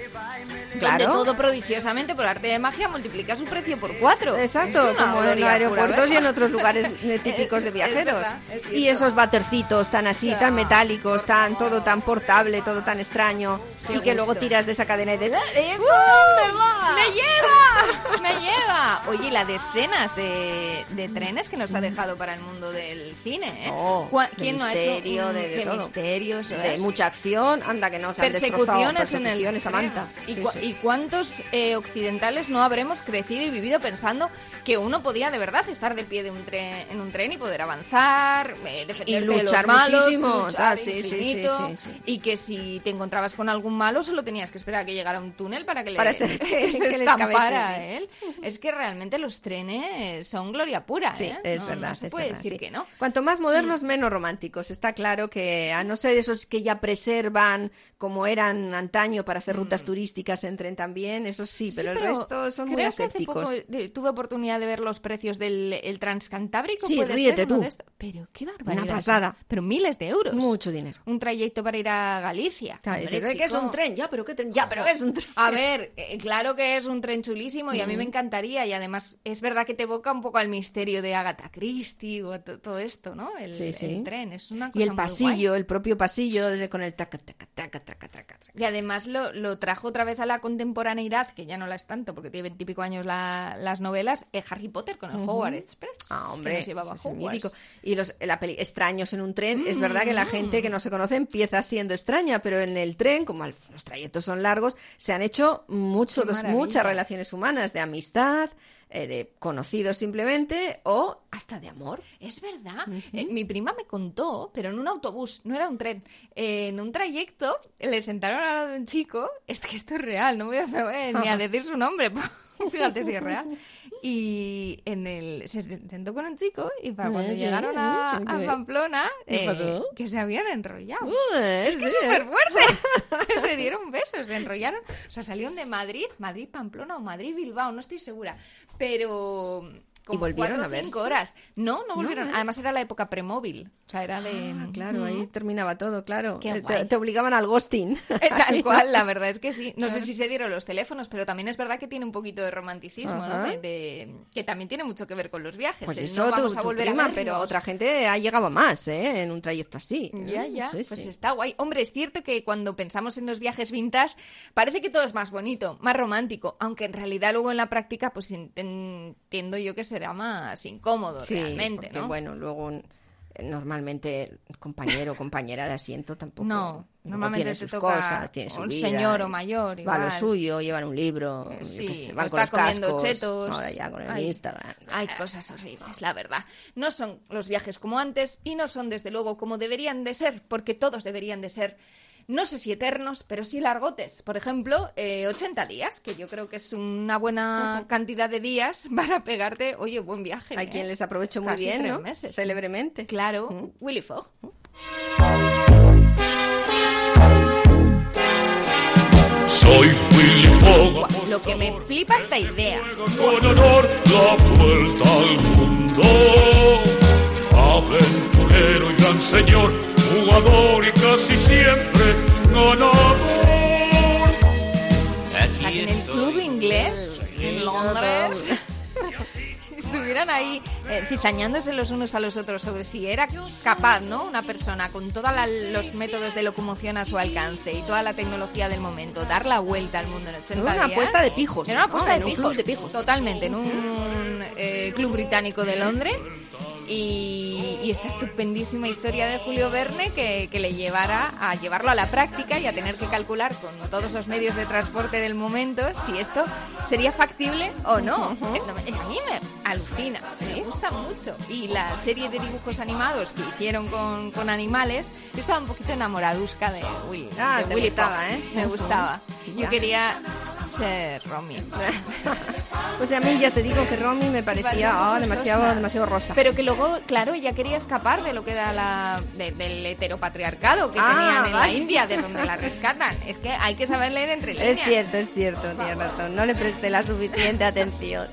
Claro. Donde todo prodigiosamente por arte de magia multiplica su precio por cuatro. Exacto, como en aeropuertos y en otros lugares eh, típicos de Es viajeros. verdad, es y esos batercitos tan así, tan metálicos, tan todo tan portable, todo tan extraño. Qué y que luego tiras de esa cadena y de... ¡Uh! ¡Me lleva! ¡Me lleva! Oye, la de escenas de, de trenes que nos ha dejado para el mundo del cine, ¿eh? Oh, ¿Cuá- de ¿Quién no ha hecho un- de- de todo. Misterio, eso de es. mucha acción, anda que no se han destrozado persecuciones en el persecuciones. Samantha. ¿Y, Sí, cua- sí. y cuántos eh, occidentales no habremos crecido y vivido pensando que uno podía de verdad estar de pie de un tren, en un tren y poder avanzar, eh, defenderte de luchar los malos, muchísimo. luchar Ah, sí, infinito, y que si te encontrabas con algún malo solo tenías que esperar a que llegara un túnel para que le Para este- que se le estampara a él. Es que realmente los trenes son gloria pura, ¿eh? es No- verdad. No se es puede verdad, decir que no. Cuanto más modernos, menos románticos. Está claro que, a no ser esos que ya preservan como eran antaño para hacer rutas turísticas en tren también, eso sí, pero, Sí, el resto son muy creo que hace asépticos. poco, eh, tuve oportunidad de ver los precios del el transcantábrico. Sí, puede ríete ser tú. de. Pero qué barbaridad. Una pasada. Pero miles de euros. Mucho dinero. Un trayecto para ir a Galicia. Claro, Hombre, "Eh, ¿qué es chico". un tren? Ya, pero ¿qué tren? Ya, pero ¿qué es un tren? A ver, eh, claro que es un tren chulísimo y a mí me Ujú. encantaría. Y además es verdad que te evoca un poco al misterio de Agatha Christie o to- todo esto, ¿no? El, Sí, sí. el tren. Es una cosa Y el muy guay. El propio pasillo con el taca, taca, taca, taca, taca. Y además lo, lo trajo otra vez a la contemporaneidad, que ya no la es tanto porque tiene veintipico años la- las novelas, eh, Harry Potter con el Ujú. Hogwarts Express. Ah, que hombre, nos llevaba es mítico. Y los, la peli Extraños en un tren, es verdad que la Mm. gente que no se conoce empieza siendo extraña, pero en el tren, como los trayectos son largos, se han hecho muchos, muchas relaciones humanas de amistad, eh, de conocidos simplemente o hasta de amor. Es verdad. Eh, mi prima me contó, pero en un autobús, no era un tren. eh, en un trayecto le sentaron al lado de un chico. Es que esto es real, no voy a ni a decir su nombre. Fíjate si es real. Y en el se sentó con un chico y para cuando Sí, llegaron a. Pamplona, ¿Qué eh, que se habían enrollado. Uh, es que es súper fuerte. se dieron besos, se enrollaron. O sea, salieron de Madrid, Madrid, Pamplona o Madrid, Bilbao, no estoy segura. Pero... Como volvieron cuatro a cinco horas. No, no volvieron. Además era la época premóvil. O sea, era de... Ah, claro, ahí terminaba todo, claro. Eh, te, te obligaban al ghosting. Eh, Tal cual, la verdad es que sí. No sé si se dieron los teléfonos, pero también es verdad que tiene un poquito de romanticismo, ¿no? De, de- que también tiene mucho que ver con los viajes. Pues eso, no vamos a volver prima, a vernos. pero otra gente ha llegado más, ¿eh? En un trayecto así. Ya, ya. Sí, pues sí. está guay. Hombre, es cierto que cuando pensamos en los viajes vintage, parece que todo es más bonito, más romántico, aunque en realidad luego en la práctica, pues en- entiendo yo que será más incómodo Sí, realmente, porque, ¿no? bueno, luego eh, normalmente el compañero o compañera de asiento tampoco. No, normalmente tiene te sus toca cosas, tiene su un vida, señor o mayor, Va a lo igual. suyo, llevan un libro, Sí, sé, van con los comiendo cascos, chetos. ahora ya con el Instagram. Hay cosas horribles, la verdad. No son los viajes como antes y no son desde luego como deberían de ser, porque todos deberían de ser, no sé si eternos, pero sí largotes. Por ejemplo, eh, 80 días, que yo creo que es una buena cantidad de días para pegarte, oye, buen viaje. Hay ¿eh? quien les aprovechó muy Casi bien, tres ¿no? meses. Célebremente. Claro, Willy Fogg. Soy Willy Fogg, Lo que me flipa esta idea. con honor la vuelta al mundo. Aventurero y gran señor, jugador y casi siempre ganador. Que en el club inglés, en Londres, estuvieran ahí eh, cizañándose los unos a los otros sobre si era capaz, ¿no? Una persona con todos los métodos de locomoción a su alcance y toda la tecnología del momento, dar la vuelta al mundo en 80 Era una días. apuesta de pijos, Era una apuesta de, pijos, club de pijos. Totalmente, en un eh, club británico de Londres. Y, y esta estupendísima historia de Julio Verne que, que le llevará a llevarlo a la práctica y a tener que calcular con todos los medios de transporte del momento si esto sería factible o no. A mí me, alucina, me gusta mucho. Y la serie de dibujos animados que hicieron con, con animales, yo estaba un poquito enamoradusca de Willy. Ah, de te Willy gustaba. ¿eh? Me gustaba. Yo quería ser Romy. Pues a mí ya te digo que Romy me parecía ah, demasiado, demasiado rosa. Pero que luego, claro, ella quería escapar de lo que era la de- del heteropatriarcado que Ah, tenían en la. India, de donde la rescatan. Es que hay que saber leer entre líneas. Es cierto, es cierto, tienes razón. No le presté la suficiente atención.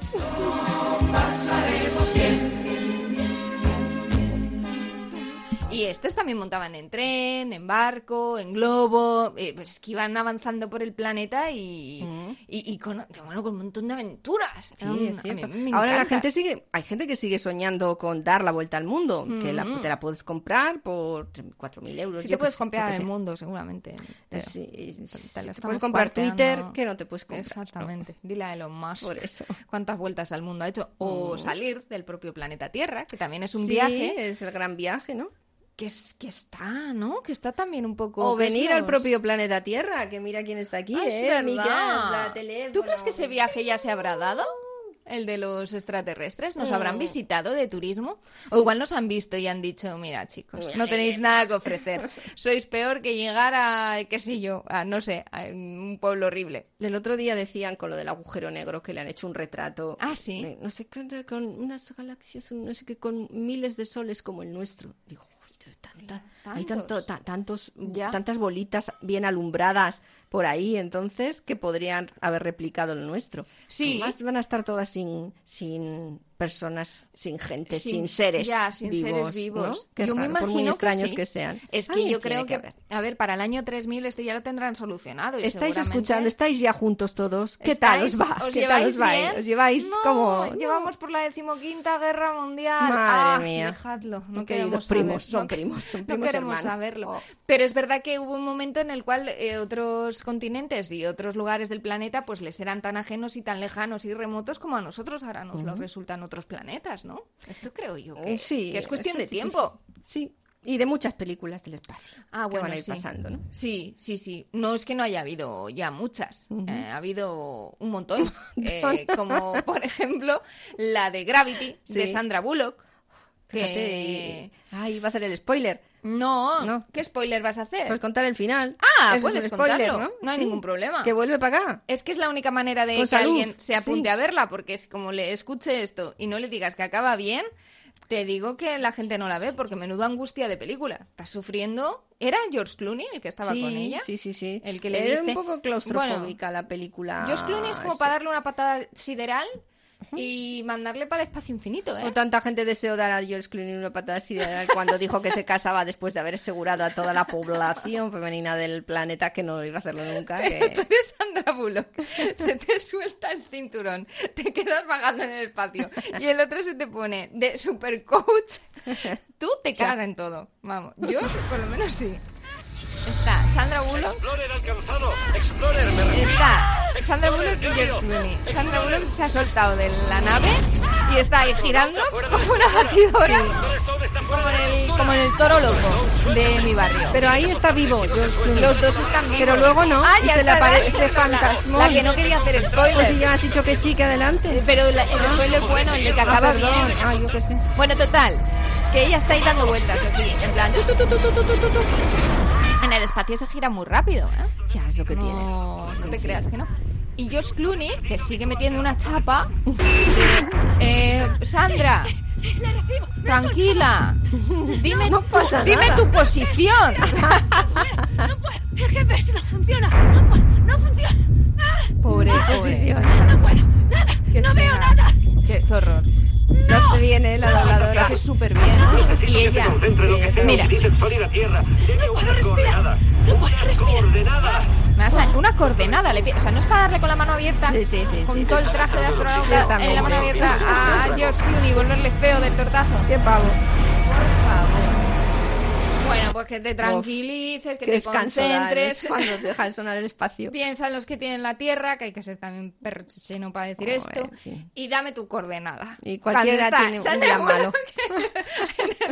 Y estos también montaban en tren, en barco, en globo, eh, pues que iban avanzando por el planeta y, y, y con, bueno, con un montón de aventuras. Un- Sí, es cierto. Ahora la gente sigue, hay gente que sigue soñando con dar la vuelta al mundo, que la- Mm. te la puedes comprar por 4.000 euros. Sí yo te puedes comprar el mundo, seguramente. Pues sí, Te puedes comprar Twitter, que no te puedes comprar. Exactamente. Dile a Elon Musk Por eso. cuántas vueltas al mundo ha hecho. O Mm. salir del propio planeta Tierra, que también es un Sí, viaje. es el gran viaje, ¿no? Que, es, que está, ¿no? Que está también un poco... O es venir al propio planeta Tierra, que mira quién está aquí, Ah, es ¿eh? verdad. Amigas, la. ¿Tú crees que ese viaje ya se habrá dado? El de los extraterrestres, ¿nos habrán visitado de turismo? O igual nos han visto y han dicho, mira chicos, no tenéis nada que ofrecer. Sois peor que llegar a, qué sé yo, a no sé, a un pueblo horrible. El otro día decían con lo del agujero negro que le han hecho un retrato. Ah, sí. no sé con unas galaxias, no sé qué, con miles de soles como el nuestro. Digo, 对对对 hay tanto, tantos. ta- tantos, Ya. tantas bolitas bien alumbradas por ahí, entonces, que podrían haber replicado lo nuestro. Sí. Además, van a estar todas sin, sin personas, sin gente, sin, Sin- seres ya, sin vivos. seres ¿no? vivos. Qué yo me raro, por imagino muy extraños sí. que, sean. Es que yo creo que, haber. a ver, para el año 3000 esto ya lo tendrán solucionado. y Estáis seguramente- escuchando, estáis ya juntos todos. ¿Qué tal os va? ¿Os ¿Qué tal os va? bien? ¿Os lleváis No, como Llevamos por la decimoquinta guerra mundial. Madre Ah, mía. Dejadlo. No queridos primos, saber- son no que- primos, son No primos queremos saberlo. Oh. Pero es verdad que hubo un momento en el cual eh, otros continentes y otros lugares del planeta pues les eran tan ajenos y tan lejanos y remotos como a nosotros ahora nos lo Ujú. resultan otros planetas, ¿no? Esto creo yo que, Sí, que es cuestión de tiempo. Sí, y de muchas películas del espacio. Ah, que bueno, van a ir sí. pasando, ¿no? Sí, sí, sí. No es que no haya habido ya muchas. Eh, ha habido un montón. Eh, como, por ejemplo, la de Gravity, de. Sandra Bullock. Que... Fíjate, y- Ay, va a hacer el spoiler. No, No. ¿qué spoiler vas a hacer? Pues contar el final. Ah, Eso puedes spoiler, contarlo, ¿no? no hay Sí. ningún problema. Que vuelve para acá. Es que es la única manera de Con que salud, alguien se apunte sí. a verla, porque es como le escuche esto y no le digas que acaba bien, te digo que la gente no la ve, porque menudo angustia de película. Está sufriendo. ¿Era George Clooney el que estaba sí, con ella? Sí, sí, sí. El que le Era dice... un poco claustrofóbica la película. George Clooney es como para darle una patada sideral y mandarle para el espacio infinito, ¿eh? O tanta gente deseó dar a George Clooney una patada sideral cuando dijo que se casaba después de haber asegurado a toda la población femenina del planeta que no iba a hacerlo nunca. Pero que- tú eres Sandra Bullock. Se te suelta el cinturón, te quedas vagando en el espacio y el otro se te pone de super coach. Tú te cagas en todo. Vamos, yo por lo menos sí. Está Sandra Bullock. Explorer alcanzado. Explorer me Está Sandra Bullock y George Clooney. Sandra Bullock se ha soltado de la nave y está ahí girando como una batidora, como en el, como en el toro loco de mi barrio. Pero ahí está vivo George Clooney. Los dos están vivos. Pero luego no, Ah, y ya se le está, aparece la- fantasmón. La que no quería hacer spoilers. Pues si ya has dicho que sí, que adelante. Pero la- el spoiler bueno, el de que Ah, acaba bien. Ah, yo qué sé. Bueno, total, que ella está ahí dando vueltas así, en plan... tu, tu, tu, En el espacio se gira muy rápido, ¿eh? Ya es lo que no, tiene. No Sí, te sí. creas que no. Y George Clooney, que sigue metiendo una chapa de... eh, Sandra, tranquila, dime, pasa dime tu posición. El GPS no funciona. No, puedo, no funciona. Pobre, No, pobre. No puedo. Nada. Qué no veo nada. Qué, qué horror. Lo hace bien, ¿eh? La Lo dobladora. hace súper bien. Y ella, mira. No puedo respirar. A- una coordenada. Le o sea, no es para darle con la mano abierta, Sí, sí, sí, con sí. todo el traje de astronauta en la mano abierta a George Clooney y volverle feo del tortazo. Qué pavo. Pues que te tranquilices, que te ¿eh? concentres. Cuando te dejan sonar el espacio. Piensa en los que tienen la Tierra, que hay que ser también percheno para decir esto. sí. Y dame tu coordenada. Y cualquiera está tiene un día malo.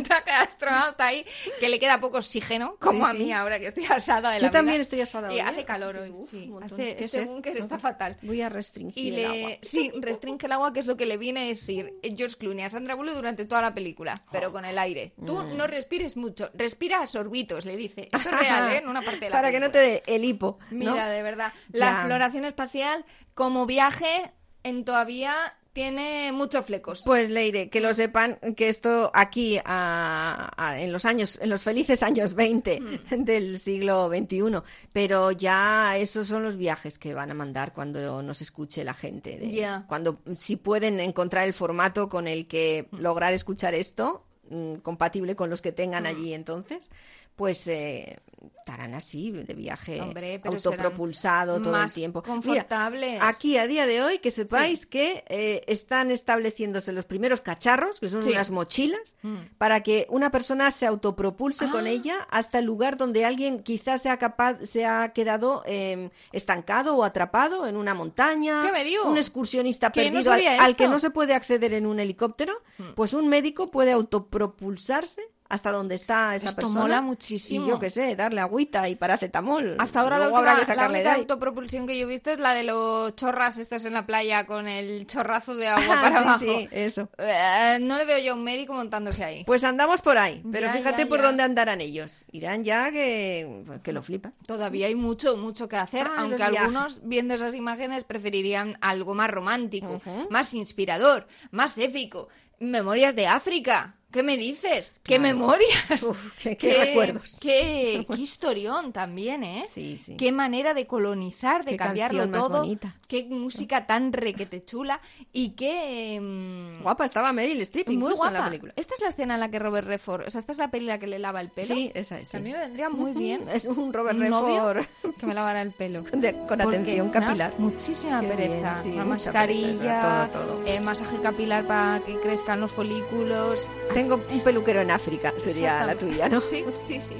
traje de astronauta ahí que le queda poco oxígeno, como Sí, a mí ahora que estoy asada de Yo la también vida. estoy asada Y hoy, hace ¿eh? calor hoy, Uf, sí. Hace, según que está fatal. Voy a restringir Y el le, agua. sí, restringe el agua, que es lo que le viene a decir George Clooney a Sandra Bullock durante toda la película, pero con el aire. Tú Mm. no respires mucho, respira a sorbitos, le dice. Esto es real, ¿eh? En una parte de la Para que no te dé el hipo. ¿no? Mira, de verdad. La Ya. exploración espacial como viaje en todavía tiene muchos flecos. Pues Leire, que lo sepan que esto aquí a- a- en los años, en los felices años 20 Mm. del siglo XXI, pero ya esos son los viajes que van a mandar cuando nos escuche la gente. de-. Cuando si pueden encontrar el formato con el que Mm. lograr escuchar esto, mm, compatible con los que tengan Mm. allí entonces, pues eh, estarán así de viaje Hombre, autopropulsado todo el tiempo. Mira, confortables. aquí a día de hoy que sepáis que eh, están estableciéndose los primeros cacharros, que son Sí. unas mochilas, Mm. para que una persona se autopropulse Ah. con ella hasta el lugar donde alguien quizás sea capaz, se ha quedado eh, estancado o atrapado en una montaña, ¿Qué me digo? un excursionista no perdido al, que no se puede acceder en un helicóptero, Mm. pues un médico puede autopropulsarse hasta donde está esa Esto persona. mola muchísimo. Y yo qué sé, darle agüita y paracetamol. Hasta ahora la, última, la única autopropulsión que yo he visto es la de los chorras estos en la playa con el chorrazo de agua Ah, para sí, abajo. sí, eso. Eh, no le veo yo a un médico montándose ahí. Pues andamos por ahí, pero Ya, fíjate ya, por ya. dónde andarán ellos. Irán ya que, que lo flipas. Todavía hay mucho, mucho que hacer, Ay, aunque algunos, viendo esas imágenes, preferirían algo más romántico, más inspirador, más épico. Memorias de África. ¿Qué me dices? ¿Qué Claro. memorias? Uf, qué- qué recuerdos. Qué, qué historión también, ¿eh? Sí, sí. Qué manera de colonizar, de cambiarlo todo. bonita. Qué música tan requete chula y qué... mm, Guapa estaba Meryl Streep muy guapa. en la película. Esta es la escena en la que Robert Redford, o sea, esta es la peli en la que le lava el pelo. Sí, esa es. Que A sí. mí me vendría muy bien. Es un Robert Redford que me lavara el pelo. de- con Porque atención capilar. Muchísima Qué pereza. bien, sí, Una mascarilla, pereza, todo, todo. eh, masaje capilar para que crezcan los folículos. Tengo un peluquero en África, sería la tuya, ¿no? Sí, sí, sí.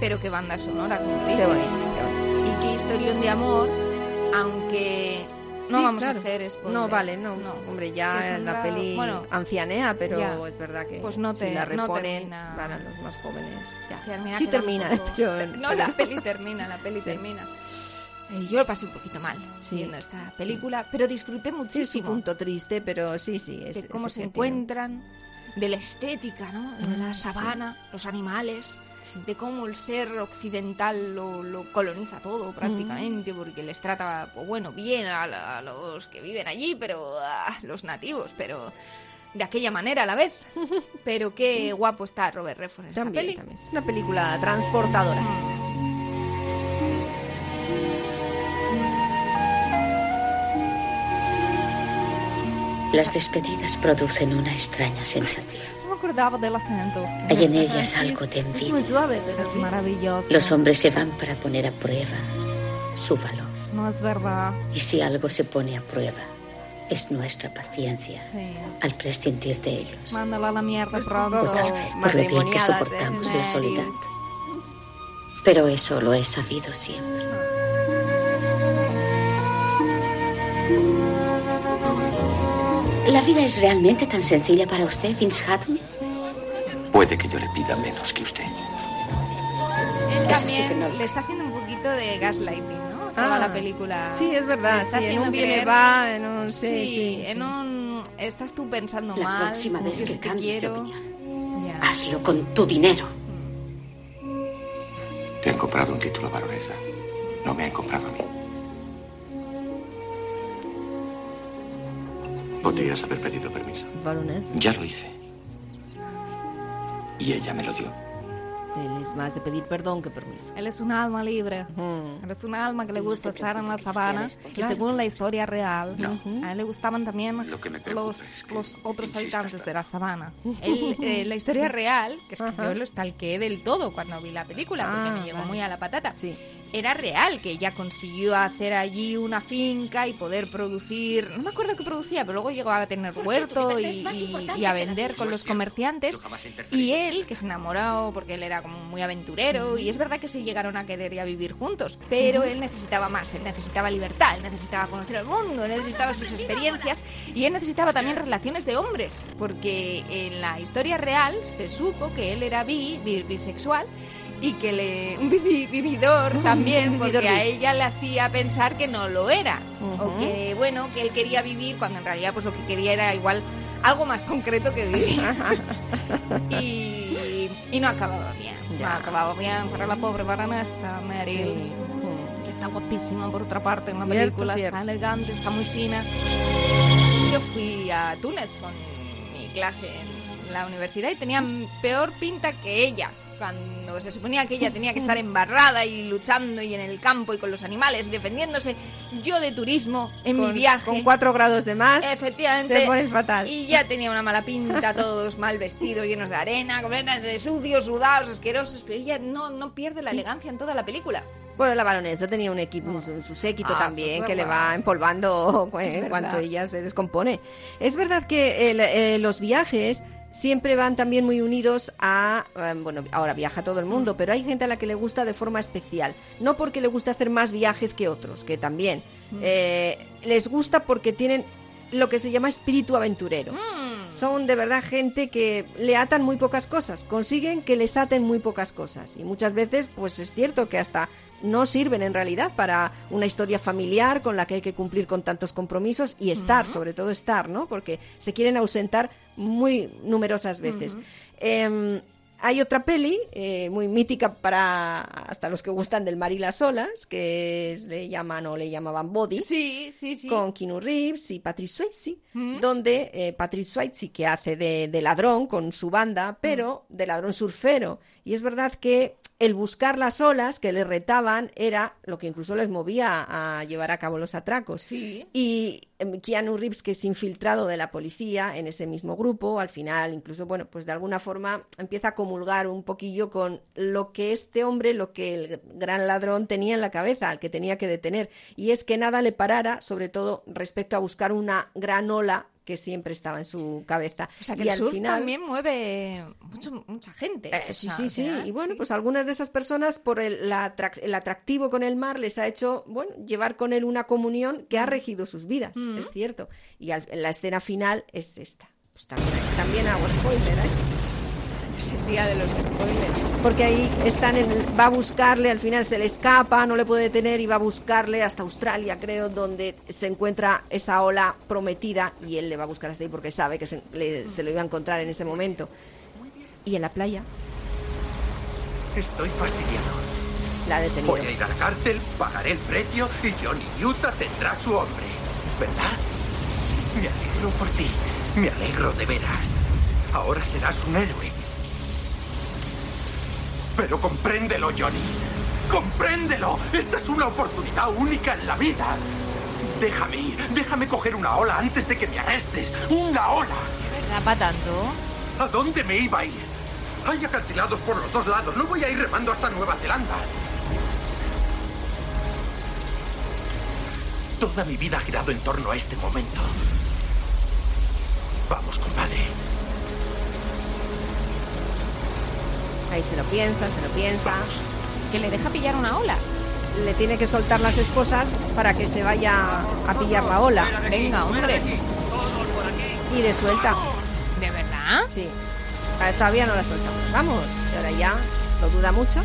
Pero qué banda sonora, como dices. Qué bonito, qué bonito. Y qué historión de amor, aunque no Sí, vamos claro. a hacer spoiler. No, vale, no. Hombre, ya Que la peli bueno, ancianea, pero ya. es verdad que Pues no te- si la no reponen termina. para los más jóvenes. Ya. Termina sí termina, pero... No, la peli termina, la peli Sí. termina. Eh, yo lo pasé un poquito mal Sí. viendo esta película, pero disfruté Sí, es un muchísimo punto triste, pero sí, sí. Es, de cómo se que tiene- encuentran, de la estética, ¿no? De la Ah, sabana, los animales, de cómo el ser occidental lo, lo coloniza todo prácticamente, porque les trata, pues bueno, bien a, la- a los que viven allí, pero a los nativos, pero de aquella manera a la vez. Pero qué guapo está Robert Redford en esta También, peli. también. Es una película transportadora. Las despedidas producen una extraña sensación. No me acordaba del acento. Hay en ellas algo de Es muy envidia. suave, pero es maravilloso. Los hombres se van para poner a prueba su valor. No es verdad. Y si algo se pone a prueba, es nuestra paciencia Sí. al prescindir de ellos. Mándalo a la mierda pronto. O tal vez por lo bien que soportamos la soledad. Pero eso lo he sabido siempre. ¿La vida es realmente tan sencilla para usted, Vince Hatton? Puede que yo le pida menos que usted. Él Eso sí que no. le está haciendo un poquito de gaslighting, ¿no? Toda Ah, la película. Sí, es verdad. Sí, en haciendo un viene creer- va, en un... Sí, Sí, sí, en sí. un... Estás tú pensando La mal. próxima vez que cambies de opinión, Ya. hazlo con tu dinero. Te han comprado un título, baronesa. No me han comprado a mí. Podrías haber pedido permiso. Ya lo hice. Y ella me lo dio. Él es más de pedir perdón que permiso. Él es un alma libre. Mm. Él es un alma que le gusta estar en la sabana. Y Claro. según la historia real, No. a él le gustaban también Lo que me los, es que los otros habitantes de la sabana. Él, eh, la historia real, que es que Ajá. yo lo stalkeé del todo cuando vi la película, porque Ah, me llegó vale. muy a la patata. Sí. Era real, que ella consiguió hacer allí una finca y poder producir, no me acuerdo qué producía, pero luego llegó a tener huerto y, y- y a vender con los comerciantes. Y él, que se enamoró porque él era como muy aventurero, y es verdad que se llegaron a querer y a vivir juntos, pero él necesitaba más, él necesitaba libertad, él necesitaba conocer el mundo, él necesitaba sus experiencias y él necesitaba también relaciones de hombres, porque en la historia real se supo que él era bi, bi- bisexual y que le un vivi- vividor también vividor porque a ella le hacía pensar que no lo era o Ujú. que bueno que él quería vivir cuando en realidad pues lo que quería era igual algo más concreto que vivir y, y no acababa bien no Ya. acababa bien para la pobre baronesa Meryl Sí. que está guapísima por otra parte en la Cierto, película cierto. está elegante está muy fina yo fui a Túnez con mi clase en la universidad y tenía peor pinta que ella. Cuando se suponía que ella tenía que estar embarrada y luchando y en el campo y con los animales, defendiéndose, yo de turismo en mi Con- viaje. Con cuatro grados de más. Efectivamente. Te pones fatal. Y ya tenía una mala pinta, todos mal vestidos, llenos de arena, completas de sucios, sudados, asquerosos, pero ella no, no pierde la elegancia en toda la película. Bueno, la baronesa tenía un equipo, su, su séquito Ah, también, que le va empolvando Es en cuanto ella se descompone. Es verdad que eh, los viajes siempre van también muy unidos a... eh, bueno, ahora viaja todo el mundo, pero hay gente a la que le gusta de forma especial. No porque le guste hacer más viajes que otros, que también. Mm. Eh, les gusta porque tienen lo que se llama espíritu aventurero. Mm. Son de verdad gente que le atan muy pocas cosas, consiguen que les aten muy pocas cosas. Y muchas veces, pues es cierto que hasta no sirven en realidad para una historia familiar con la que hay que cumplir con tantos compromisos y estar, sobre todo estar, ¿no? Porque se quieren ausentar muy numerosas veces. Em, hay otra peli eh, muy mítica para hasta los que gustan del mar y las olas, que es- le llaman o le llamaban Body. Sí, sí, sí. Con Keanu Reeves y Patrick Swayze, Mm. donde eh, Patrick Swayze que hace de, de ladrón con su banda, pero de ladrón surfero. Y es verdad que el buscar las olas que le retaban era lo que incluso les movía a llevar a cabo los atracos. Sí. Y em, Keanu Reeves, que es infiltrado de la policía en ese mismo grupo, al final incluso, bueno, pues de alguna forma empieza a comulgar un poquillo con lo que este hombre, lo que el gran ladrón tenía en la cabeza, al que tenía que detener. Y es que nada le parara, sobre todo respecto a buscar una gran ola que siempre estaba en su cabeza. O sea que y el surf final, también mueve mucho, mucha gente. eh, sí, sí, sí. Y bueno, sí. pues algunas de esas personas, por el, la el atractivo con el mar, les ha hecho, bueno, llevar con él una comunión que ha regido sus vidas, Mm. es cierto. Y al- la escena final es esta. Pues también, también hago spoiler, ¿eh? Es el día de los spoilers. Porque ahí están en, va a buscarle, al final se le escapa, no le puede detener y va a buscarle hasta Australia, creo, donde se encuentra esa ola prometida y él le va a buscar hasta ahí porque sabe que se, le- se lo iba a encontrar en ese momento. Y en la playa Estoy fastidiado. la ha detenido. Voy a ir a la cárcel, pagaré el precio y Johnny Utah tendrá su hombre. ¿Verdad? Me alegro por ti. Me alegro de veras. Ahora serás un héroe. Pero compréndelo, Johnny. ¡Compréndelo! Esta es una oportunidad única en la vida. Déjame ir, déjame coger una ola antes de que me arrestes. ¡Una ola! ¿Verdad para tanto? ¿A dónde me iba a ir? Hay acantilados por los dos lados. No voy a ir remando hasta Nueva Zelanda. Toda mi vida ha girado en torno a este momento. Vamos, compadre. Ahí se lo piensa, se lo piensa. Que le deja pillar una ola. Le tiene que soltar las esposas para que se vaya a pillar la ola. Venga, hombre. Y de suelta. ¿De verdad? Sí. Ah, Todavía no la suelta. Vamos. Y ahora ya lo duda mucho.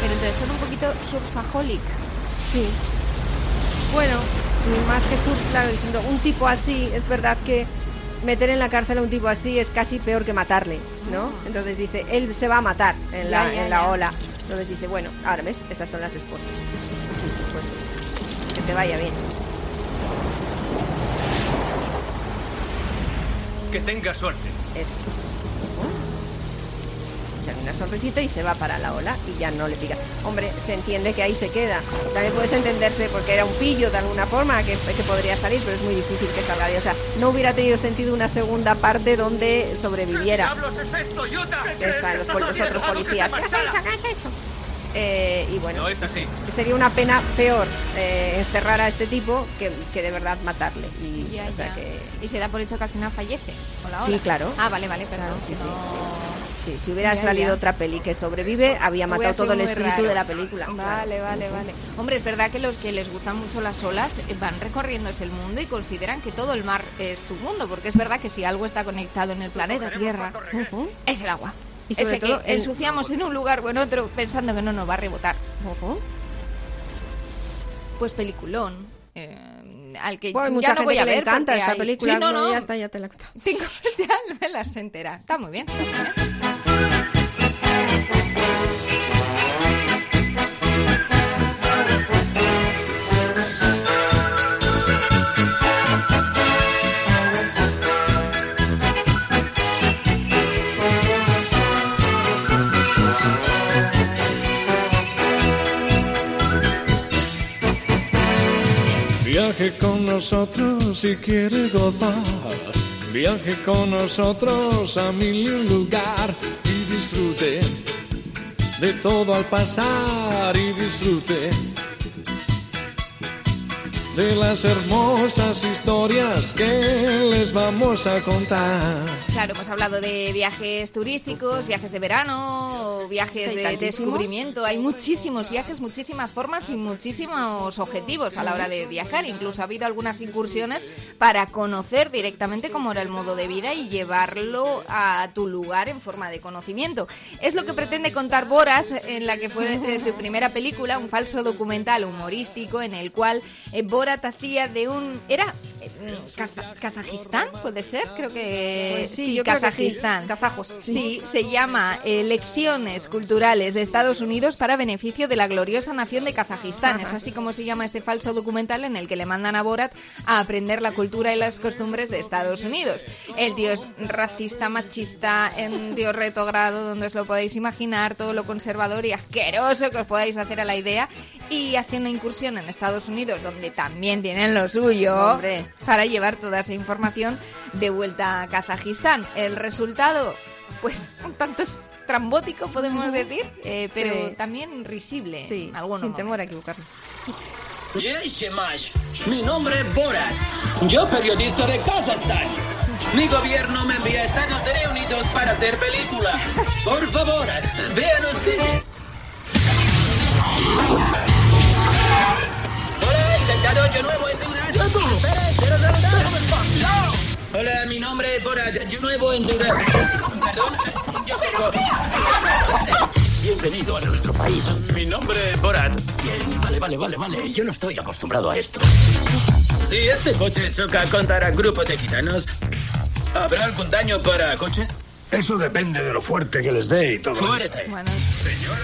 Pero entonces son un poquito surfaholic. Sí. Bueno, y más que surf, claro, diciendo un tipo así, es verdad que meter en la cárcel a un tipo así es casi peor que matarle, ¿no? Entonces dice, él se va a matar en la, Ya, ya, en la ya. ola. Entonces dice, bueno, ahora ves, esas son las esposas. Pues que te vaya bien. Que tenga suerte. Eso. Echan una sonrisita y se va para la ola y ya no le pica. Hombre, se entiende que ahí se queda. También puedes entenderse porque era un pillo de alguna forma que, que podría salir, pero es muy difícil que salga de. O sea, no hubiera tenido sentido una segunda parte donde sobreviviera. Que están los, los otros policías. ¿Qué has hecho? ¿Qué has hecho? Eh, y bueno, No es así. sería una pena peor eh, encerrar a este tipo que, que de verdad matarle. Y, Ya, o sea ya. que Y se da por hecho que al final fallece. la Sí, claro. Ah, vale, vale, perdón. sí, sí, no- sí. Sí, si hubiera Ya, salido ya. otra peli que sobrevive, había matado todo el espíritu raro. de la película. Vale, Claro. vale, vale. Hombre, es verdad que los que les gustan mucho las olas eh, van recorriéndose el mundo y consideran que todo el mar es su mundo, porque es verdad que si algo está conectado en el planeta Tierra, es el agua. Y sobre Ese que todo el- ensuciamos en un lugar o en otro pensando que no nos va a rebotar. Pues peliculón. eh, al que Bueno, ya no voy a ver encanta porque esta hay- película. Sí, no, No, no, ya está, ya te la he contado. Tengo, ya me las entera. Está muy bien. Viaje con nosotros si quiere gozar. Viaje con nosotros a mil lugar disfrute de todo al pasar y disfrute de las hermosas historias que les vamos a contar. Claro, hemos hablado de viajes turísticos, viajes de verano, viajes de descubrimiento. Hay muchísimos viajes, muchísimas formas y muchísimos objetivos a la hora de viajar. Incluso ha habido algunas incursiones para conocer directamente cómo era el modo de vida y llevarlo a tu lugar en forma de conocimiento. Es lo que pretende contar Borat en la que fue eh, su primera película, un falso documental humorístico en el cual eh, Borat hacía de un... ¿Era eh, Kaza- Kazajistán? ¿Puede ser? Creo que Pues sí, sí, yo creo que sí. Kazajistán. Kazajos, sí. Sí, se llama eh, Lecciones Culturales de Estados Unidos para beneficio de la gloriosa nación de Kazajistán. Es así como se llama este falso documental en el que le mandan a Borat a aprender la cultura y las costumbres de Estados Unidos. El es racista, machista, en tío retrogrado, donde os lo podéis imaginar, todo lo conservador y asqueroso que os podáis hacer a la idea. Y hace una incursión en Estados Unidos, donde también tienen lo suyo, Hombre. para llevar toda esa información de vuelta a Kazajistán. El resultado, pues un tanto estrambótico, podemos decir, eh, pero Sí. también risible. Sí, en algunos sin temor a momentos. equivocarnos. Jay Shemash. Mi nombre es Borat. Yo periodista de Kazajstán. Mi gobierno me envía a Estados Unidos para hacer película. Por favor, vean ustedes. Hola, intentado yo nuevo en Ciudad. Espera, quiero saludar. Hola, mi nombre es Borat. Yo nuevo en Ciudad. Perdón, yo tengo... Bienvenido a nuestro país. Mi nombre es Borat. Bien, vale, vale, vale, vale. Yo no estoy acostumbrado a esto. Si este coche choca contra un grupo de gitanos, ¿habrá algún daño para coche? Eso depende de lo fuerte que les dé y todo. Fuerte. Bueno,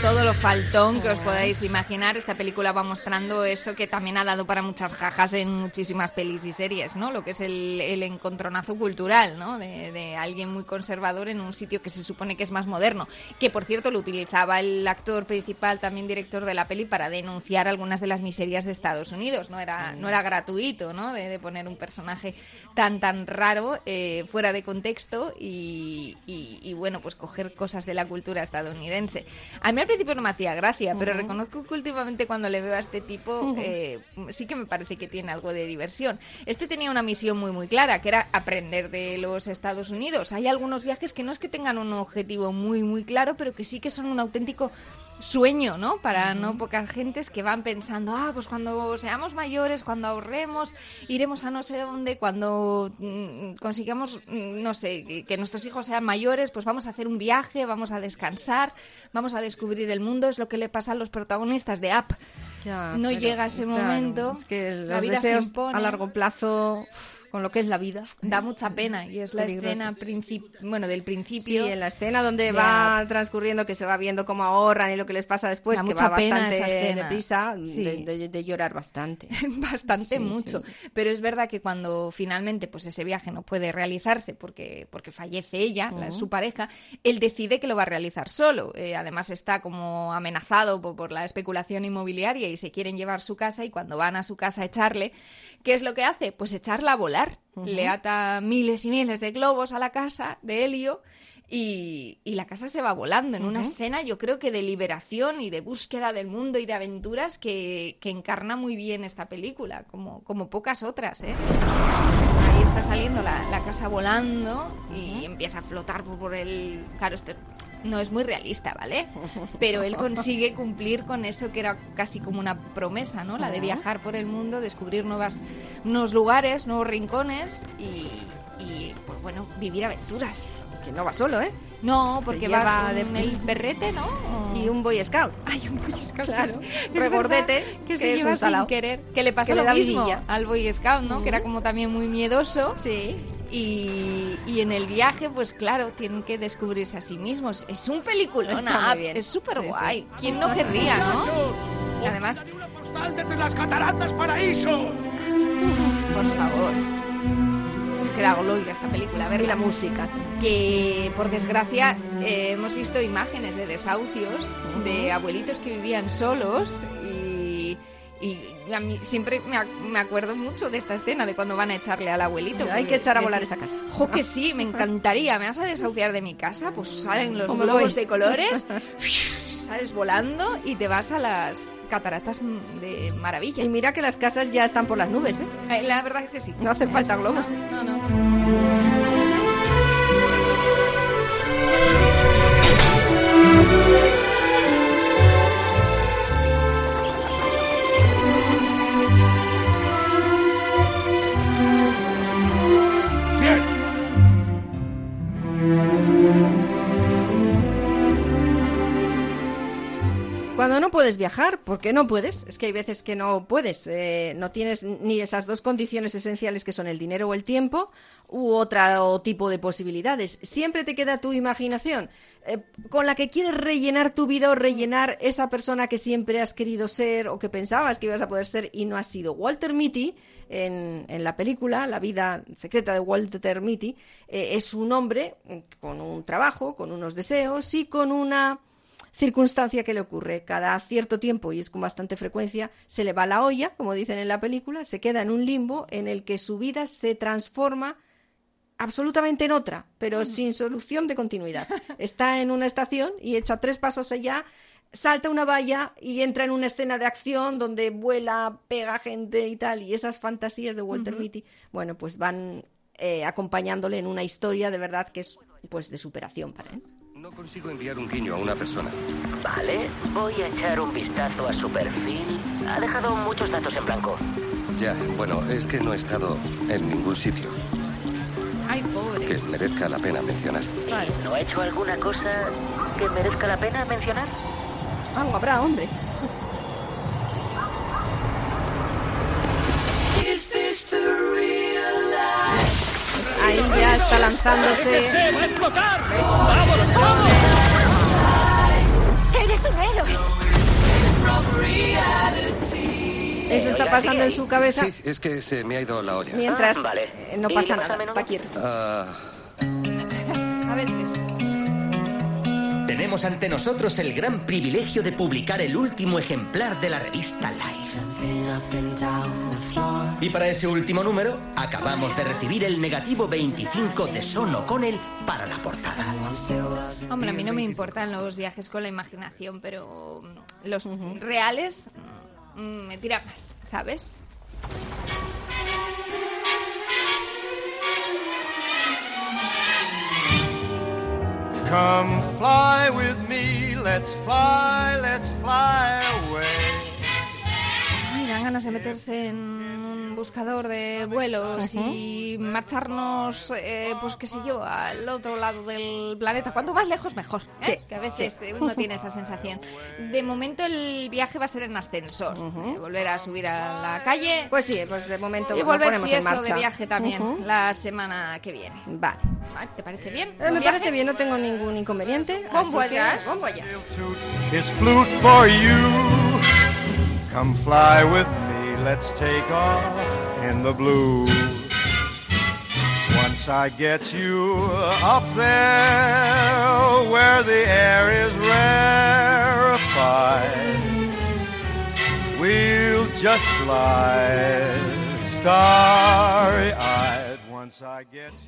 todo lo faltón que os podáis imaginar. Esta película va mostrando eso que también ha dado para muchas jajas en muchísimas pelis y series, ¿no? Lo que es el, el encontronazo cultural, ¿no? De, de alguien muy conservador en un sitio que se supone que es más moderno. Que, por cierto, lo utilizaba el actor principal, también director de la peli, para denunciar algunas de las miserias de Estados Unidos. No era, no era gratuito, ¿no? De, de poner un personaje tan, tan raro eh, fuera de contexto y, y- y, bueno, pues coger cosas de la cultura estadounidense. A mí al principio no me hacía gracia, pero reconozco que últimamente cuando le veo a este tipo eh, sí que me parece que tiene algo de diversión. Este tenía una misión muy muy clara, que era aprender de los Estados Unidos. Hay algunos viajes que no es que tengan un objetivo muy muy claro, pero que sí que son un auténtico sueño, ¿no? Para no pocas gentes que van pensando, ah, pues cuando seamos mayores, cuando ahorremos, iremos a no sé dónde, cuando mm, consigamos, mm, no sé, que, que nuestros hijos sean mayores, pues vamos a hacer un viaje, vamos a descansar, vamos a descubrir el mundo, es lo que le pasa a los protagonistas de App. Ya, no pero, llega ese claro, momento, es que la vida se impone. a largo plazo con lo que es la vida. Da mucha pena y es la escena bueno, del Sí, principio. en la escena donde de va transcurriendo, que se va viendo cómo ahorran y lo que les pasa después, Da que mucha va pena bastante deprisa, Sí. de, de- de llorar bastante. bastante Sí, mucho. Pero es verdad que cuando finalmente pues ese viaje no puede realizarse porque, porque fallece ella, la- su pareja, él decide que lo va a realizar solo. Eh, además está como amenazado por, por la especulación inmobiliaria y se quieren llevar su casa y cuando van a su casa a echarle, ¿qué es lo que hace? Pues echarla a volar. Le ata miles y miles de globos a la casa de helio. Y, y la casa se va volando en una escena, yo creo que de liberación y de búsqueda del mundo y de aventuras que, que encarna muy bien esta película, como, como pocas otras. ¿eh? Ahí está saliendo la, la casa volando y empieza a flotar por, el. Claro, esto no es muy realista, ¿vale? Pero él consigue cumplir con eso que era casi como una promesa, ¿no? La de viajar por el mundo, descubrir nuevas, nuevos lugares, nuevos rincones y, y, pues bueno, vivir aventuras. Que no va solo, ¿eh? No, porque va de- el berrete, ¿no? Y un Boy Scout. Ay, un Boy Scout. Claro, que regordete, que que se es lleva sin querer. Que le pasa Que le lo da mismo al Boy Scout, ¿no? Que era como también muy miedoso. Sí. Y, y en el viaje, pues claro, tienen que descubrirse a sí mismos. Es un peliculón, es súper Sí, guay. sí. ¿Quién no querría, no? Además, Desde las cataratas paraíso. por favor. Es que da gloria esta película, a ver Y la música. que por desgracia eh, hemos visto imágenes de desahucios de abuelitos que vivían solos y, y a mí siempre me, ac- me acuerdo mucho de esta escena de cuando van a echarle al abuelito. Hay que echar a volar esa casa. Jo, que sí, me encantaría. ¿Me vas a desahuciar de mi casa? Pues salen los globos de colores, sales volando y te vas a las cataratas de maravilla. Y mira que las casas ya están por las nubes, ¿eh? Eh, La verdad es que sí. No hace falta globos. No, no. no. Cuando no puedes viajar, ¿por qué no puedes? Es que hay veces que no puedes, eh, no tienes ni esas dos condiciones esenciales que son el dinero o el tiempo, u otro tipo de posibilidades. Siempre te queda tu imaginación, eh, con la que quieres rellenar tu vida o rellenar esa persona que siempre has querido ser o que pensabas que ibas a poder ser y no has sido. Walter Mitty, en, la película La vida secreta de Walter Mitty, eh, es un hombre eh, con un trabajo, con unos deseos y con una circunstancia que le ocurre. Cada cierto tiempo, y es con bastante frecuencia, se le va la olla, como dicen en la película, se queda en un limbo en el que su vida se transforma absolutamente en otra, pero sin solución de continuidad. Está en una estación y echa tres pasos allá, salta una valla y entra en una escena de acción donde vuela, pega gente y tal, y esas fantasías de Walter. Mitty, bueno, pues van eh, acompañándole en una historia de verdad que es pues de superación para él. No consigo enviar un guiño a una persona. Vale, voy a echar un vistazo a su perfil. Ha dejado muchos datos en blanco. Ya, bueno, es que no he estado en ningún sitio Ay, pobre. que merezca la pena mencionar. ¿Y no ha hecho alguna cosa que merezca la pena mencionar? Algo habrá, hombre. Está lanzándose. va a explotar! ¡Eres un héroe! Eso está pasando en su cabeza Sí, es que se me ha ido la olla. mientras Ah, vale. eh, no ¿Y pasa nada, está quieto. Ah, A veces. Tenemos ante nosotros el gran privilegio de publicar el último ejemplar de la revista Life. Y para ese último número, acabamos de recibir el negativo 25 de Son O'Connell para la portada. Hombre, a mí no me importan los viajes con la imaginación, pero los reales mm, me tiran más, ¿sabes? Come fly with me, let's fly, let's fly away. Ay, dan ganas de meterse en buscador de vuelos y marcharnos, eh, pues qué sé yo, al otro lado del planeta. Cuanto más lejos, mejor. ¿eh? Sí, Que a veces sí. uno tiene esa sensación. De momento el viaje va a ser en ascensor. eh, volver a subir a la calle. Pues sí, pues de momento Y volver, ponemos si en eso, marcha. de viaje también, la semana que viene. Vale. ¿Te parece bien? Eh, ¿Buen me viaje? parece bien, no tengo ningún inconveniente. Bon voyage. bon. Come fly with me, let's take off in the blue. Once I get you up there where the air is rarefied, we'll just fly starry eyed. Once I get you